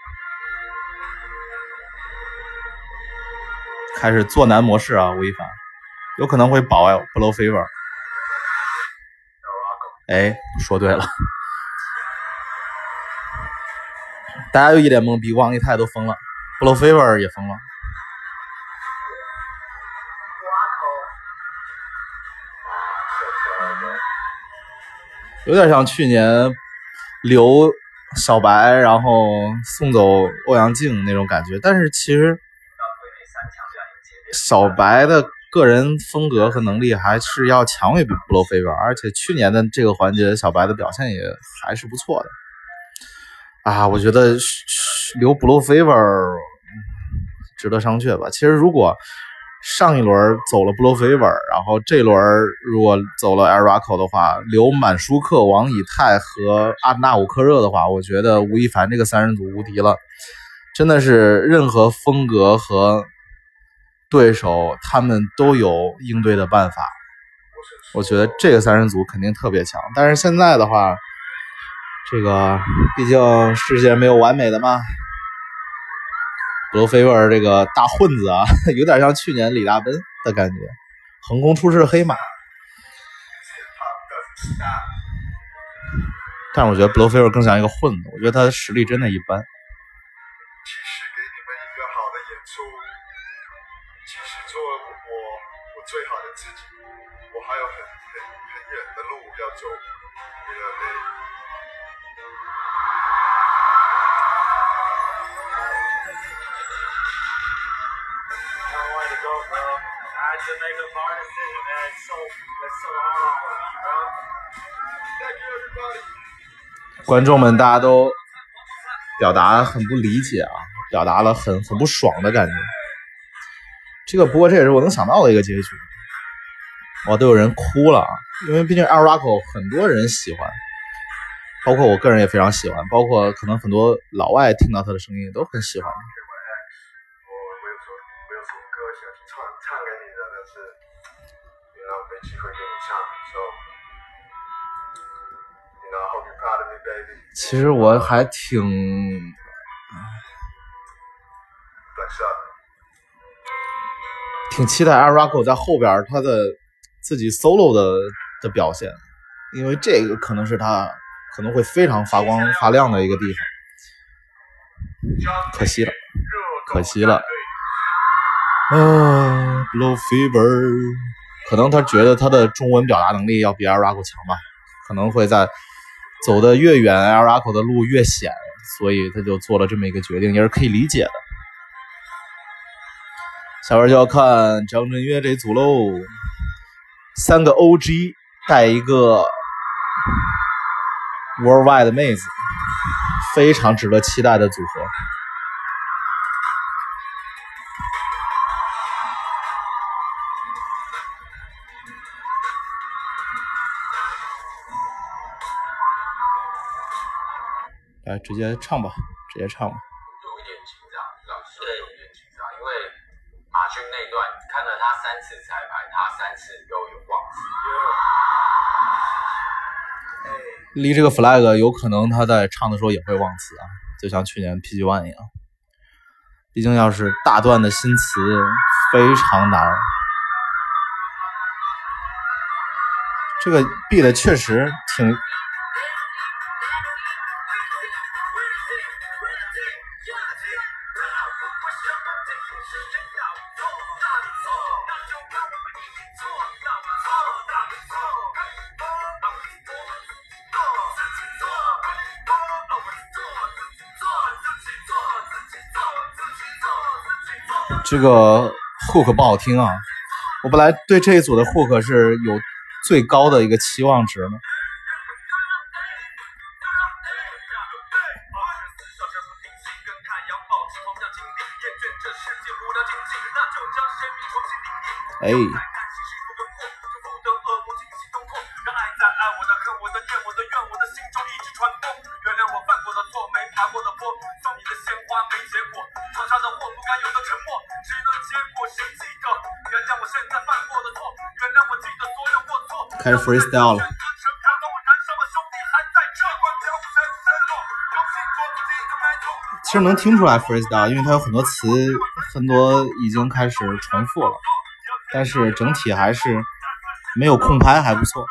开始做难模式啊，吴亦凡有可能会保 Blow Fever。哎，说对了，大家又一脸懵逼，王一泰都疯了，Blow Fever 也疯了。有点像去年留小白，然后送走欧阳靖那种感觉。但是其实小白的个人风格和能力还是要强于 Blow Fever，而且去年的这个环节，小白的表现也还是不错的。啊，我觉得留 Blow Fever 值得商榷吧。其实如果上一轮走了 Blow Fever，然后这轮如果走了 Air Rocco 的话，留满舒克、王以太和阿纳武克热的话，我觉得吴亦凡这个三人组无敌了，真的是任何风格和对手他们都有应对的办法。我觉得这个三人组肯定特别强，但是现在的话，这个毕竟世界没有完美的嘛，布鲁菲尔这个大混子啊，有点像去年李大奔的感觉，横空出世黑马。但我觉得布鲁菲尔更像一个混子，我觉得他的实力真的一般。观众们大家都表达很不理解啊，表达了很很不爽的感觉。这个不过这也是我能想到的一个结局。哇，都有人哭了啊，因为毕竟 Al Rocco 很多人喜欢，包括我个人也非常喜欢，包括可能很多老外听到他的声音都很喜欢。其实我还挺挺期待 Araco 在后边他的自己 solo 的的表现，因为这个可能是他可能会非常发光发亮的一个地方。可惜了，可惜了。啊，Blow Fever，可能他觉得他的中文表达能力要比 Al Rocco 强吧，可能会在走的越远，Al Rocco 的路越险，所以他就做了这么一个决定，也是可以理解的。下边就要看张震岳这组喽，三个 OG 带一个 Worldwide 的妹子，非常值得期待的组合。来，直接唱吧，直接唱吧。有一点紧张，老师有一点紧张，因为马军那段看了他三次彩排，他三次都有忘词。立这个 flag 有可能他在唱的时候也会忘词啊，就像去年 PG One 一样。毕竟要是大段的新词非常难。这个 beat 确实挺这个 hook 不好听啊！我本来对这一组的 hook 是有最高的一个期望值的。哎，freestyle 了。其实能听出来 freestyle，因为它有很多词，很多已经开始重复了，但是整体还是没有空拍，还不错。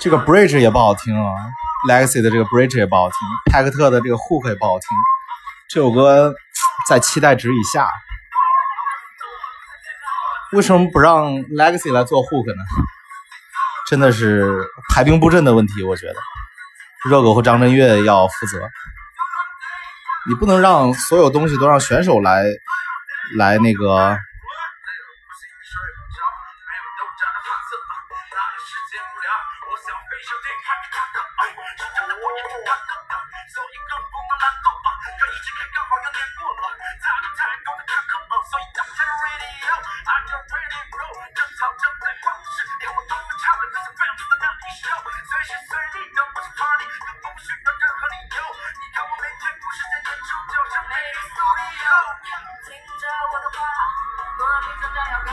这个 bridge 也不好听啊，Legacy 的这个 bridge 也不好听，派克特的这个 hook 也不好听，这首歌在期待值以下。为什么不让 Legacy 来做 hook 呢？真的是排兵布阵的问题，我觉得热狗和张震岳要负责。你不能让所有东西都让选手来来那个。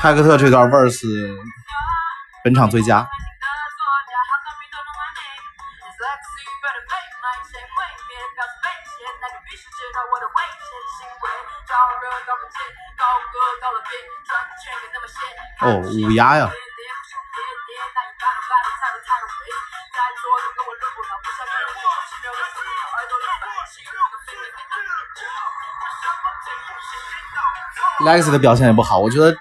么样更派克特这段 verse 本场最佳。哦五丫呀！Lex 的表现也不好，我觉得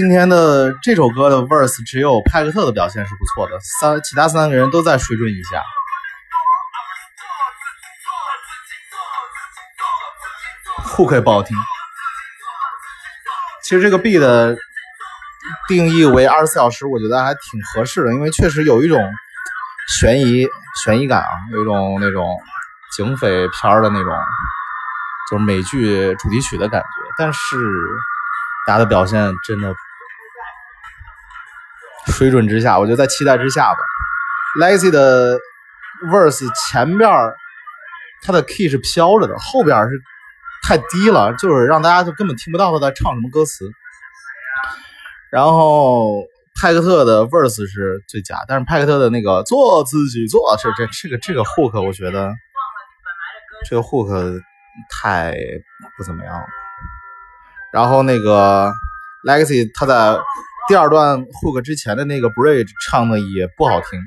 今天的这首歌的 verse 只有派克特的表现是不错的，三其他三个人都在水准以下。hook 也不好听。其实这个 B 的定义为二十四小时，我觉得还挺合适的，因为确实有一种悬疑悬疑感啊，有一种那种警匪片的那种，就是美剧主题曲的感觉。但是大家的表现真的水准之下，我就在期待之下吧。Lazy 的 verse 前边儿它的 key 是飘着的，后边是。太低了，就是让大家就根本听不到他在唱什么歌词。然后派克特的 verse 是最佳，但是派克特的那个做自己做这这这个这个 hook 我觉得这个 hook 太不怎么样了。然后那个 Legacy 他在第二段 hook 之前的那个 bridge 唱的也不好听，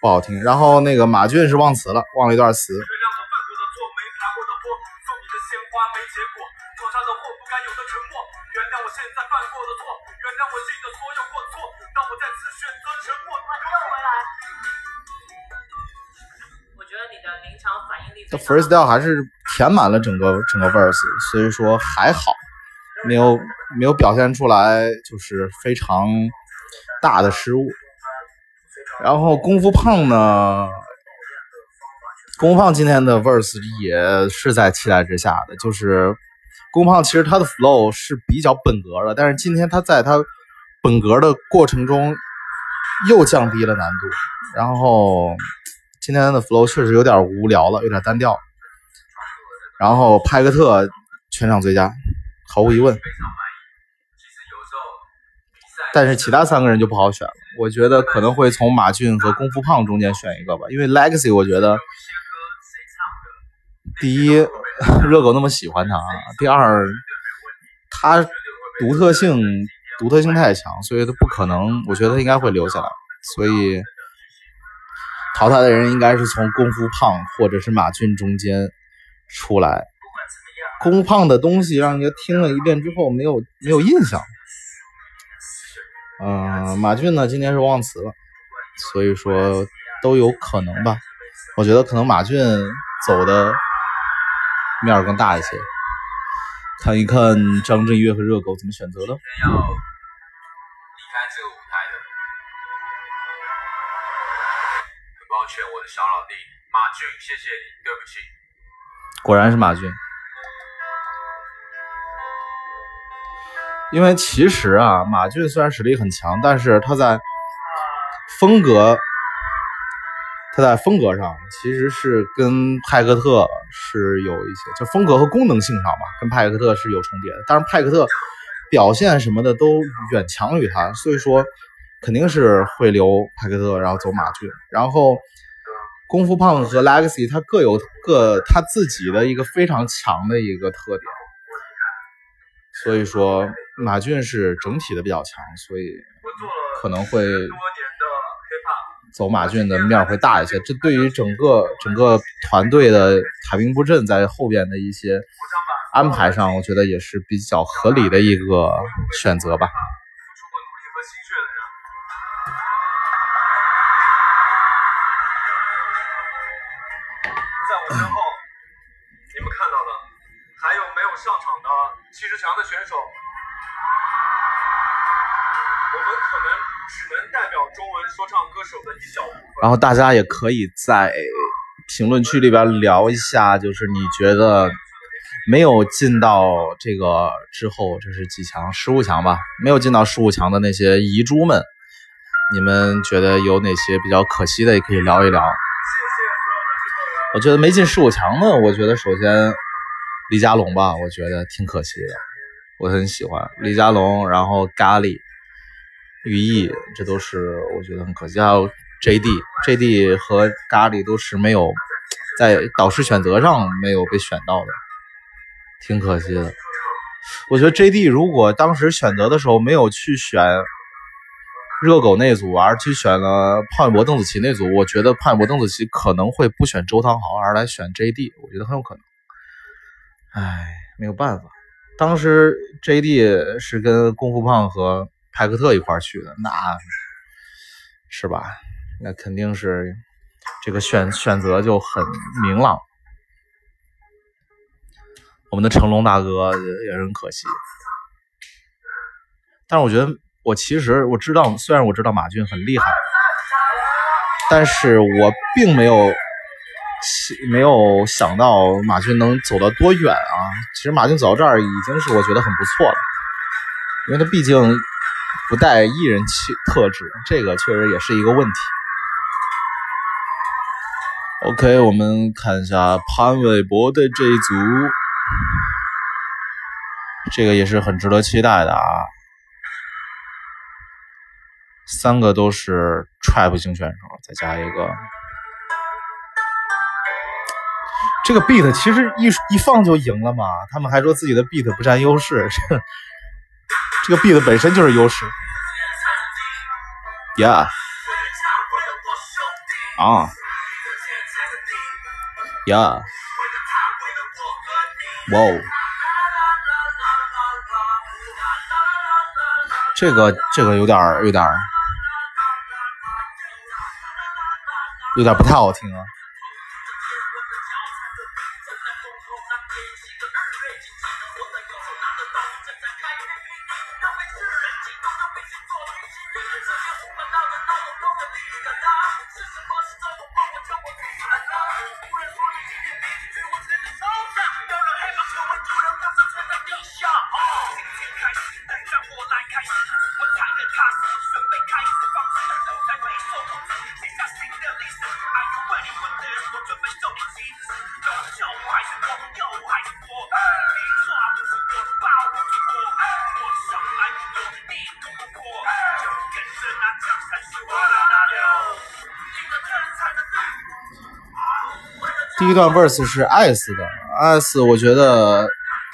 不好听。然后那个马俊是忘词了，忘了一段词。的 freestyle 还是填满了整个整个 verse，所以说还好，没有没有表现出来就是非常大的失误。然后功夫胖呢，功夫胖今天的 verse 也是在期待之下的，就是功夫胖其实他的 flow 是比较本格的，但是今天他在他本格的过程中又降低了难度，然后。今天的 flow 确实有点无聊了，有点单调。然后派克特全场最佳，毫无疑问。但是其他三个人就不好选了，我觉得可能会从马俊和功夫胖中间选一个吧，因为 Legacy 我觉得第一热狗那么喜欢他，第二他独特性独特性太强，所以他不可能，我觉得他应该会留下来，所以。淘汰的人应该是从功夫胖或者是马俊中间出来。功夫胖的东西让人家听了一遍之后没有没有印象。嗯，马俊呢今天是忘词了，所以说都有可能吧。我觉得可能马俊走的面儿更大一些。看一看张震岳和热狗怎么选择的。劝我的小老弟马俊，谢谢你，对不起。果然是马俊，因为其实啊，马俊虽然实力很强，但是他在风格，他在风格上其实是跟派克特是有一些，就风格和功能性上吧，跟派克特是有重叠的。但是派克特表现什么的都远强于他，所以说肯定是会留派克特，然后走马俊，然后。功夫胖和 Legacy，他各有各他自己的一个非常强的一个特点，所以说马俊是整体的比较强，所以可能会走马俊的面会大一些。这对于整个整个团队的排兵布阵在后边的一些安排上，我觉得也是比较合理的一个选择吧。气势强的选手，可能只能代表中文说唱歌手的一小部分。然后大家也可以在评论区里边聊一下，就是你觉得没有进到这个之后，这是几强？十五强吧？没有进到十五强的那些遗珠们，你们觉得有哪些比较可惜的？也可以聊一聊。我觉得没进十五强的，我觉得首先李佳隆吧，我觉得挺可惜的。我很喜欢李佳隆，然后咖喱、寓意，这都是我觉得很可惜。还有 JD，JD 和咖喱都是没有在导师选择上没有被选到的，挺可惜的。我觉得 JD 如果当时选择的时候没有去选热狗那组，而去选了潘玮柏、邓紫棋那组，我觉得潘玮柏、邓紫棋可能会不选周汤豪，而来选 JD，我觉得很有可能。唉，没有办法。当时 JD 是跟功夫胖和派克特一块去的，那是吧？那肯定是这个选选择就很明朗。我们的成龙大哥也很可惜，但是我觉得我其实我知道，虽然我知道马俊很厉害，但是我并没有。没有想到马俊能走到多远啊！其实马俊走到这儿已经是我觉得很不错了，因为他毕竟不带艺人气特质，这个确实也是一个问题。OK，我们看一下潘玮柏的这一组，这个也是很值得期待的啊！三个都是 Trap 型选手，再加一个。这个 beat 其实一一放就赢了嘛，他们还说自己的 beat 不占优势，这 这个 beat 本身就是优势。Yeah，啊，Yeah，哇，这个这个有点有点有点不太好听啊。一段 verse 是 S 的，S 我觉得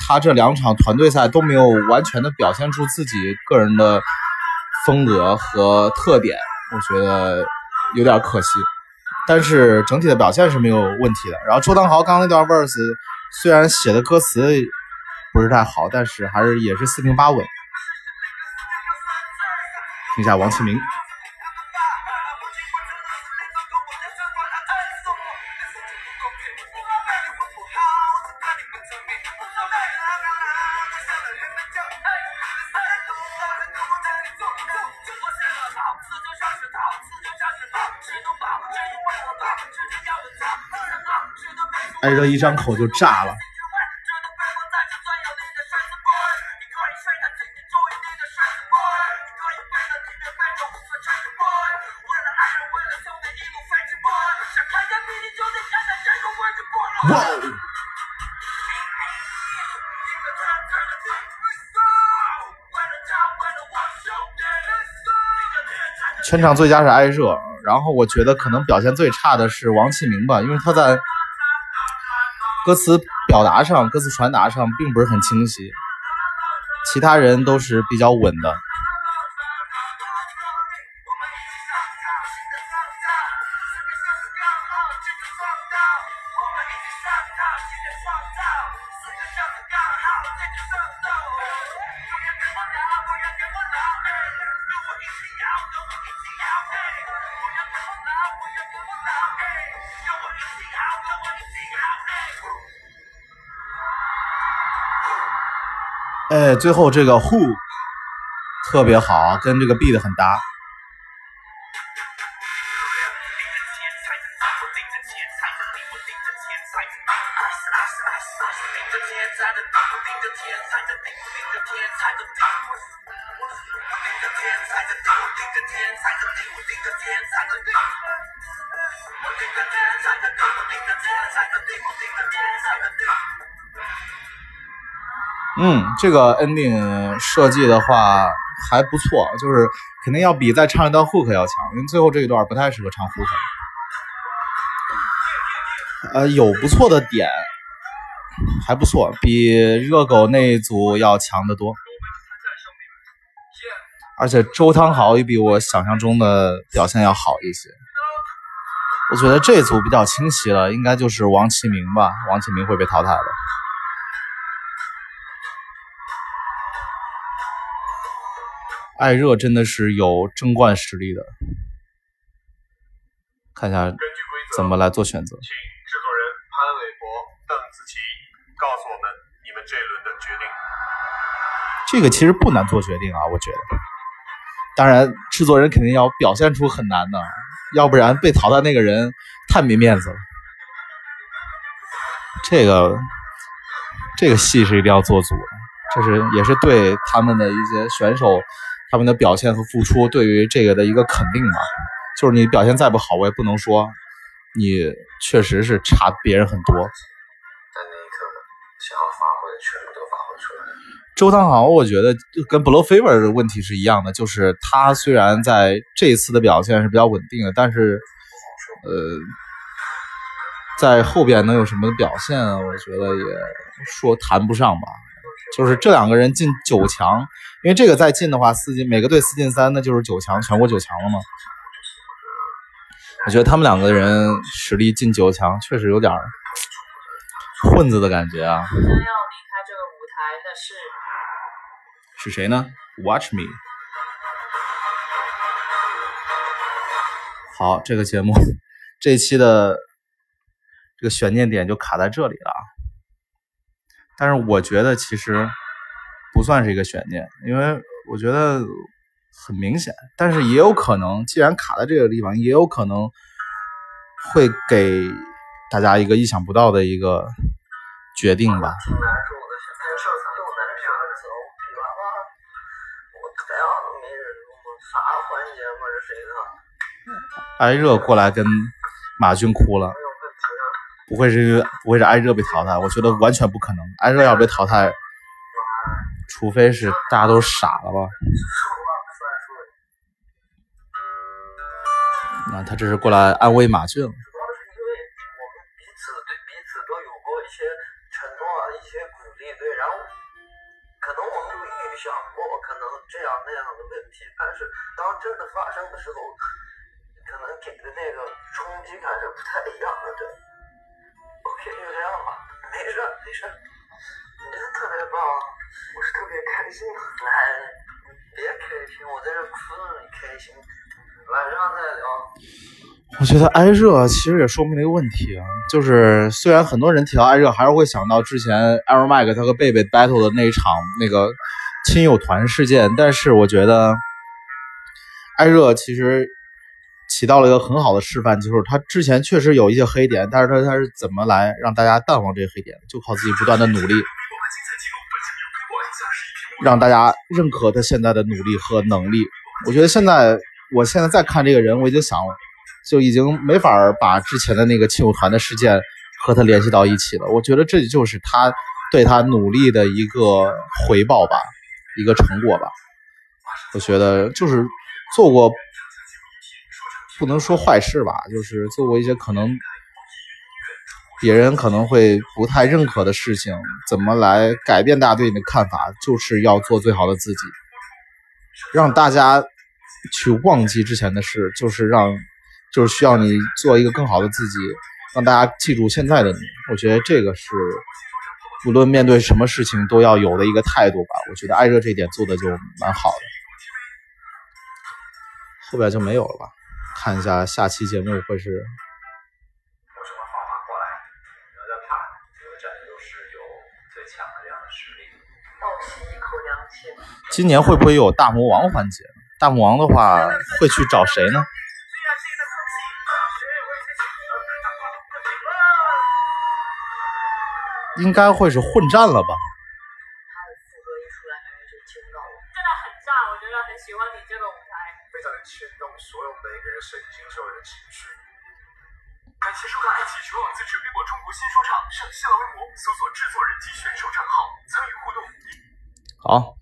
他这两场团队赛都没有完全的表现出自己个人的风格和特点，我觉得有点可惜。但是整体的表现是没有问题的。然后周汤豪刚那段 verse 虽然写的歌词不是太好，但是还是也是四平八稳。听一下王启明。一张口就炸了。全场最佳是艾热，然后我觉得可能表现最差的是王启明吧，因为他在。歌词表达上，歌词传达上并不是很清晰，其他人都是比较稳的。最后这个 Who 特别好，跟这个 beat 很搭。这个 ending 设计的话还不错，就是肯定要比再唱一段 hook 要强，因为最后这一段不太适合唱 hook。呃，有不错的点，还不错，比热狗那一组要强得多。而且周汤豪也比我想象中的表现要好一些。我觉得这组比较清晰了，应该就是王启明吧，王启明会被淘汰的。艾热真的是有争冠实力的，看一下怎么来做选择。请制作人潘玮柏、邓紫棋告诉我们你们这一轮的决定。这个其实不难做决定啊，我觉得。当然，制作人肯定要表现出很难的，要不然被淘汰那个人太没面子了。这个这个戏是一定要做足的，这是也是对他们的一些选手他们的表现和付出对于这个的一个肯定嘛。就是你表现再不好，我也不能说你确实是差别人很多。在那一刻，想要发挥的全部都发挥出来了。周汤豪，我觉得跟 Blow Fever 的问题是一样的，就是他虽然在这一次的表现是比较稳定的，但是，呃，在后边能有什么表现，我觉得也说谈不上吧。就是这两个人进九强，因为这个再进的话，四进每个队四进三，那就是九强，全国九强了嘛。我觉得他们两个人实力进九强，确实有点混子的感觉啊。将要离开这个舞台的是是谁呢？Watch me。好，这个节目这一期的这个悬念点就卡在这里了。但是我觉得其实不算是一个悬念，因为我觉得很明显。但是也有可能，既然卡在这个地方，也有可能会给大家一个意想不到的一个决定吧。挺难受的，现在事儿又难受的走，完了，我太阳没人我啥环节嘛？这是一个艾热过来跟马俊哭了。不会是因为不会是艾热被淘汰？我觉得完全不可能。艾热要被淘汰，除非是大家都傻了吧？那他这是过来安慰马俊了。主要是因为我们彼此对彼此都有过一些承诺啊，一些鼓励，对，然后可能我们都预想过可能这样那样的问题，但是当真的发生的时候，可能给的那个冲击感是不太一样的，对。没事没事，你真的特别棒，我是特别开心。来，别开心，我在这哭呢，你开心。晚上再聊。我觉得艾热其实也说明了一个问题啊，就是虽然很多人提到艾热，还是会想到之前 Aaron Mike 他和贝贝 battle 的那一场那个亲友团事件，但是我觉得艾热其实起到了一个很好的示范，就是他之前确实有一些黑点，但是他他是怎么来让大家淡忘这些黑点，就靠自己不断的努力，让大家认可他现在的努力和能力。我觉得现在，我现在再看这个人，我已经想，就已经没法把之前的那个亲友团的事件和他联系到一起了。我觉得这就是他对他努力的一个回报吧，一个成果吧。我觉得就是做过，不能说坏事吧，就是做过一些可能别人可能会不太认可的事情，怎么来改变大家对你的看法，就是要做最好的自己。让大家去忘记之前的事，就是让，就是需要你做一个更好的自己，让大家记住现在的你。我觉得这个是，无论面对什么事情都要有的一个态度吧。我觉得艾热这点做的就蛮好的，后边就没有了吧？看一下下期节目会是有什么过来聊聊看，有的战友是有最强的这样的实力。今年会不会有大魔王环节？大魔王的话会去找谁呢？应该会是混战了吧？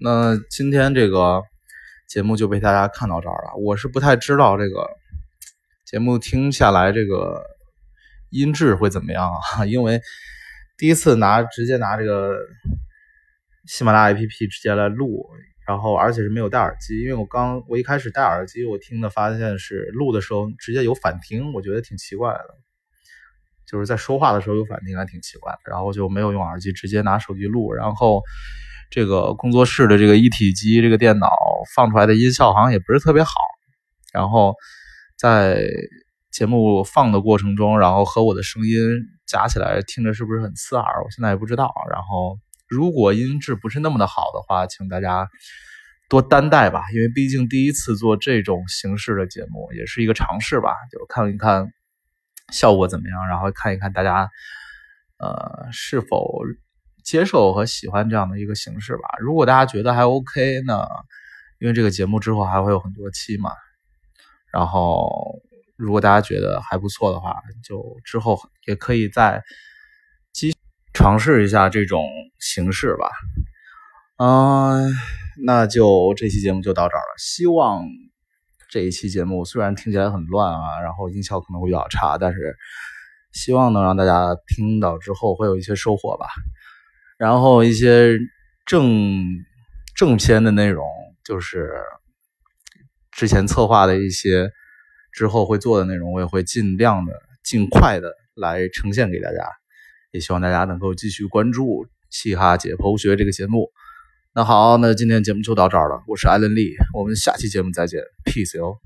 那今天这个节目就被大家看到这儿了。我是不太知道这个节目听下来这个音质会怎么样啊，因为第一次拿直接拿这个喜马拉雅 APP 直接来录，然后而且是没有戴耳机，因为我刚我一开始戴耳机，我听的发现是录的时候直接有反听，我觉得挺奇怪的，就是在说话的时候有反听还挺奇怪，然后就没有用耳机，直接拿手机录，然后这个工作室的这个一体机这个电脑放出来的音效好像也不是特别好，然后在节目放的过程中，然后和我的声音夹起来听着是不是很刺耳，我现在也不知道，然后。如果音质不是那么的好的话，请大家多担待吧，因为毕竟第一次做这种形式的节目，也是一个尝试吧，就看一看效果怎么样，然后看一看大家呃是否接受和喜欢这样的一个形式吧。如果大家觉得还 OK 呢，因为这个节目之后还会有很多期嘛，然后如果大家觉得还不错的话，就之后也可以再继。尝试一下这种形式吧，嗯，那就这期节目就到这儿了。希望这一期节目虽然听起来很乱啊，然后音效可能会比较差，但是希望能让大家听到之后会有一些收获吧。然后一些正正片的内容，就是之前策划的一些之后会做的内容，我也会尽量的、尽快的来呈现给大家。也希望大家能够继续关注《嘻哈解剖学》这个节目。那好，那今天节目就到这儿了。我是艾伦利，我们下期节目再见，peace 哟。